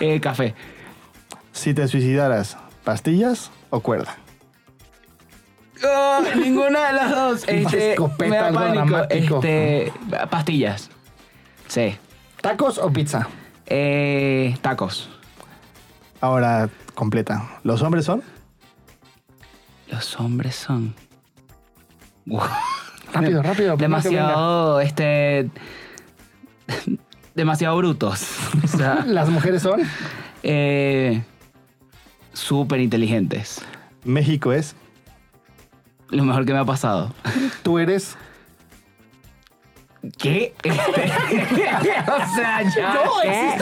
Speaker 3: eh, café.
Speaker 2: Si te suicidaras, pastillas o cuerda.
Speaker 3: Oh, ninguna de las dos. Este,
Speaker 4: escopeta,
Speaker 3: me da
Speaker 4: algo
Speaker 3: pánico.
Speaker 4: dramático.
Speaker 3: Este, pastillas. Sí.
Speaker 4: ¿Tacos o pizza?
Speaker 3: Eh, tacos.
Speaker 2: Ahora, completa. ¿Los hombres son?
Speaker 3: Los hombres son. Wow.
Speaker 4: Rápido, rápido.
Speaker 3: Demasiado, este. Demasiado brutos. O sea,
Speaker 4: Las mujeres son.
Speaker 3: eh, súper inteligentes.
Speaker 2: México es.
Speaker 3: Lo mejor que me ha pasado.
Speaker 4: Tú eres.
Speaker 3: ¿Qué? o sea, ya. ¿qué?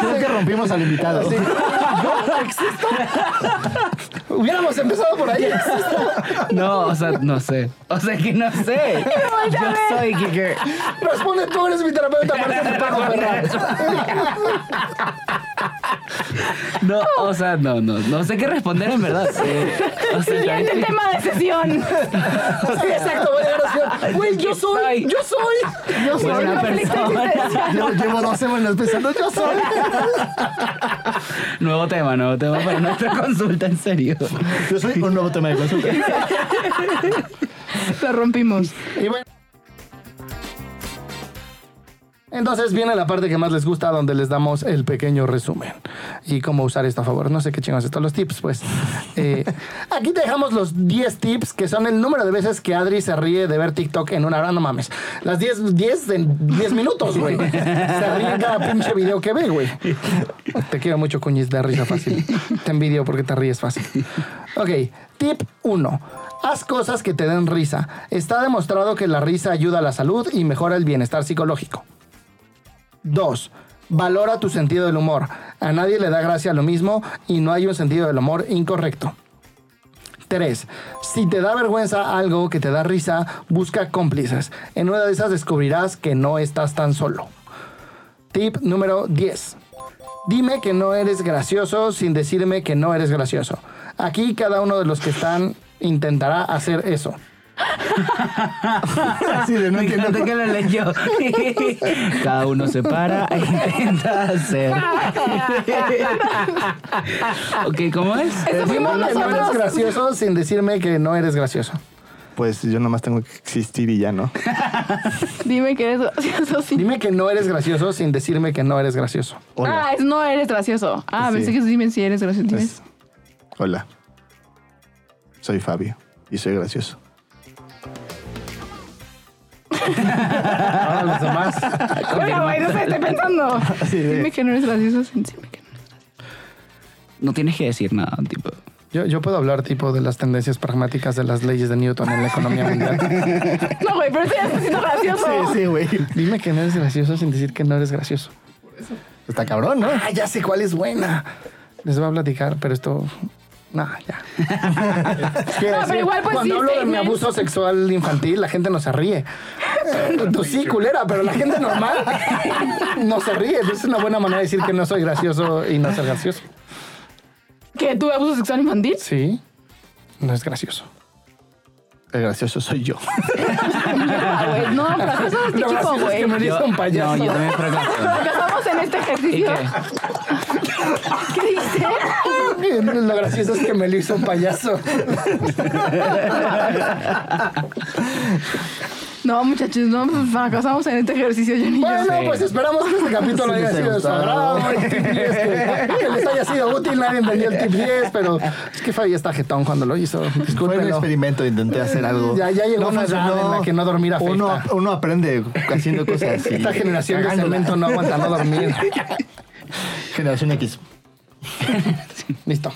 Speaker 2: Creo que rompimos al invitado.
Speaker 4: Hubiéramos empezado por ahí.
Speaker 3: No, o sea, no sé. O sea, que no sé. Yo soy Kike.
Speaker 4: Responde, tú eres mi terapeuta. ¿por qué te pago?
Speaker 3: No, o sea, no, no. No sé qué responder en verdad. Eh, o sea,
Speaker 1: Siguiente tema de sesión.
Speaker 4: Sí, exacto. Voy a llegar así. Güey, yo soy. Yo soy. Yo soy.
Speaker 3: Buena persona.
Speaker 2: Yo llevo dos semanas pensando, yo soy.
Speaker 3: Nuevo tema, nuevo tema para nuestra consulta, en serio.
Speaker 2: Yo soy un nuevo tema de consulta.
Speaker 1: Lo rompimos.
Speaker 4: Y bueno. Entonces viene la parte que más les gusta, donde les damos el pequeño resumen y cómo usar esto a favor. No sé qué chingos estos los tips, pues. Eh, aquí te dejamos los 10 tips, que son el número de veces que Adri se ríe de ver TikTok en una hora. No mames. Las 10, 10 en 10 minutos, güey. Se ríe en cada pinche video que ve, güey. Te quiero mucho, cuñiz, de risa fácil. Te envidio porque te ríes fácil. Ok, tip 1. Haz cosas que te den risa. Está demostrado que la risa ayuda a la salud y mejora el bienestar psicológico. 2. Valora tu sentido del humor. A nadie le da gracia lo mismo y no hay un sentido del humor incorrecto. 3. Si te da vergüenza algo que te da risa, busca cómplices. En una de esas descubrirás que no estás tan solo. Tip número 10. Dime que no eres gracioso sin decirme que no eres gracioso. Aquí cada uno de los que están intentará hacer eso.
Speaker 2: Así de no
Speaker 3: Me
Speaker 2: entiendo.
Speaker 3: encanta que lo leyó. Cada uno se para e intenta hacer. ok, ¿cómo es?
Speaker 1: Eso fuimos
Speaker 4: Dime que no eres
Speaker 1: nosotros.
Speaker 4: gracioso sin decirme que no eres gracioso.
Speaker 2: Pues yo nomás tengo que existir y ya, ¿no?
Speaker 1: Dime que eres gracioso. sí.
Speaker 4: Dime que no eres gracioso sin decirme que no eres gracioso.
Speaker 2: Hola.
Speaker 1: Ah, es no eres gracioso. Ah,
Speaker 2: Sí.
Speaker 1: pensé que dime si eres gracioso. Dime.
Speaker 2: Pues, hola. Soy Fabio y soy gracioso.
Speaker 4: Ahora los demás.
Speaker 1: Oiga, güey, no sé, estoy pensando.
Speaker 2: de-
Speaker 1: Dime que no eres gracioso sin decirme que no.
Speaker 3: No tienes que decir nada, tipo.
Speaker 4: Yo, yo puedo hablar tipo de las tendencias pragmáticas de las leyes de Newton en la economía mundial.
Speaker 1: No, güey, pero esto ya está siendo gracioso.
Speaker 2: sí, güey.
Speaker 4: Dime que no eres gracioso sin decir que no eres gracioso.
Speaker 2: Está cabrón, ¿no?
Speaker 4: Ah, ya sé cuál es buena. Les voy a platicar, pero esto... No, ya.
Speaker 1: No, pero igual, pues,
Speaker 4: Cuando
Speaker 1: sí,
Speaker 4: hablo de mi abuso sexual infantil, la gente no se ríe. Tú sí, culera, pero la gente normal no se ríe. Es una buena manera de decir que no soy gracioso y no ser gracioso.
Speaker 1: ¿Que tuve abuso sexual infantil?
Speaker 4: Sí, no es gracioso.
Speaker 2: El gracioso soy yo.
Speaker 1: Güey, no, pero eso es chico,
Speaker 4: que me dice un payaso.
Speaker 3: No, yo también fracaso.
Speaker 1: Este
Speaker 3: ¿Y
Speaker 1: ejercicio.
Speaker 3: qué?
Speaker 1: ¿Qué dice?
Speaker 4: Lo gracioso es que me lo hizo un payaso.
Speaker 1: No, muchachos, no, pues, fracasamos en este ejercicio, yo.
Speaker 4: Bueno,
Speaker 3: Sí.
Speaker 4: pues esperamos que este capítulo haya sido de su
Speaker 2: gustado.
Speaker 4: agrado. el tip 10, que, que les haya sido útil. Nadie entendió el tip 10, pero es que Fabi está jetón cuando lo hizo.
Speaker 2: Fue un experimento, intenté hacer algo.
Speaker 4: Ya- ya llegó una edad en la que no dormir afecta.
Speaker 2: Uno, uno aprende haciendo cosas. y
Speaker 4: Esta generación de cemento no aguanta no dormir.
Speaker 2: Generación X.
Speaker 4: Listo.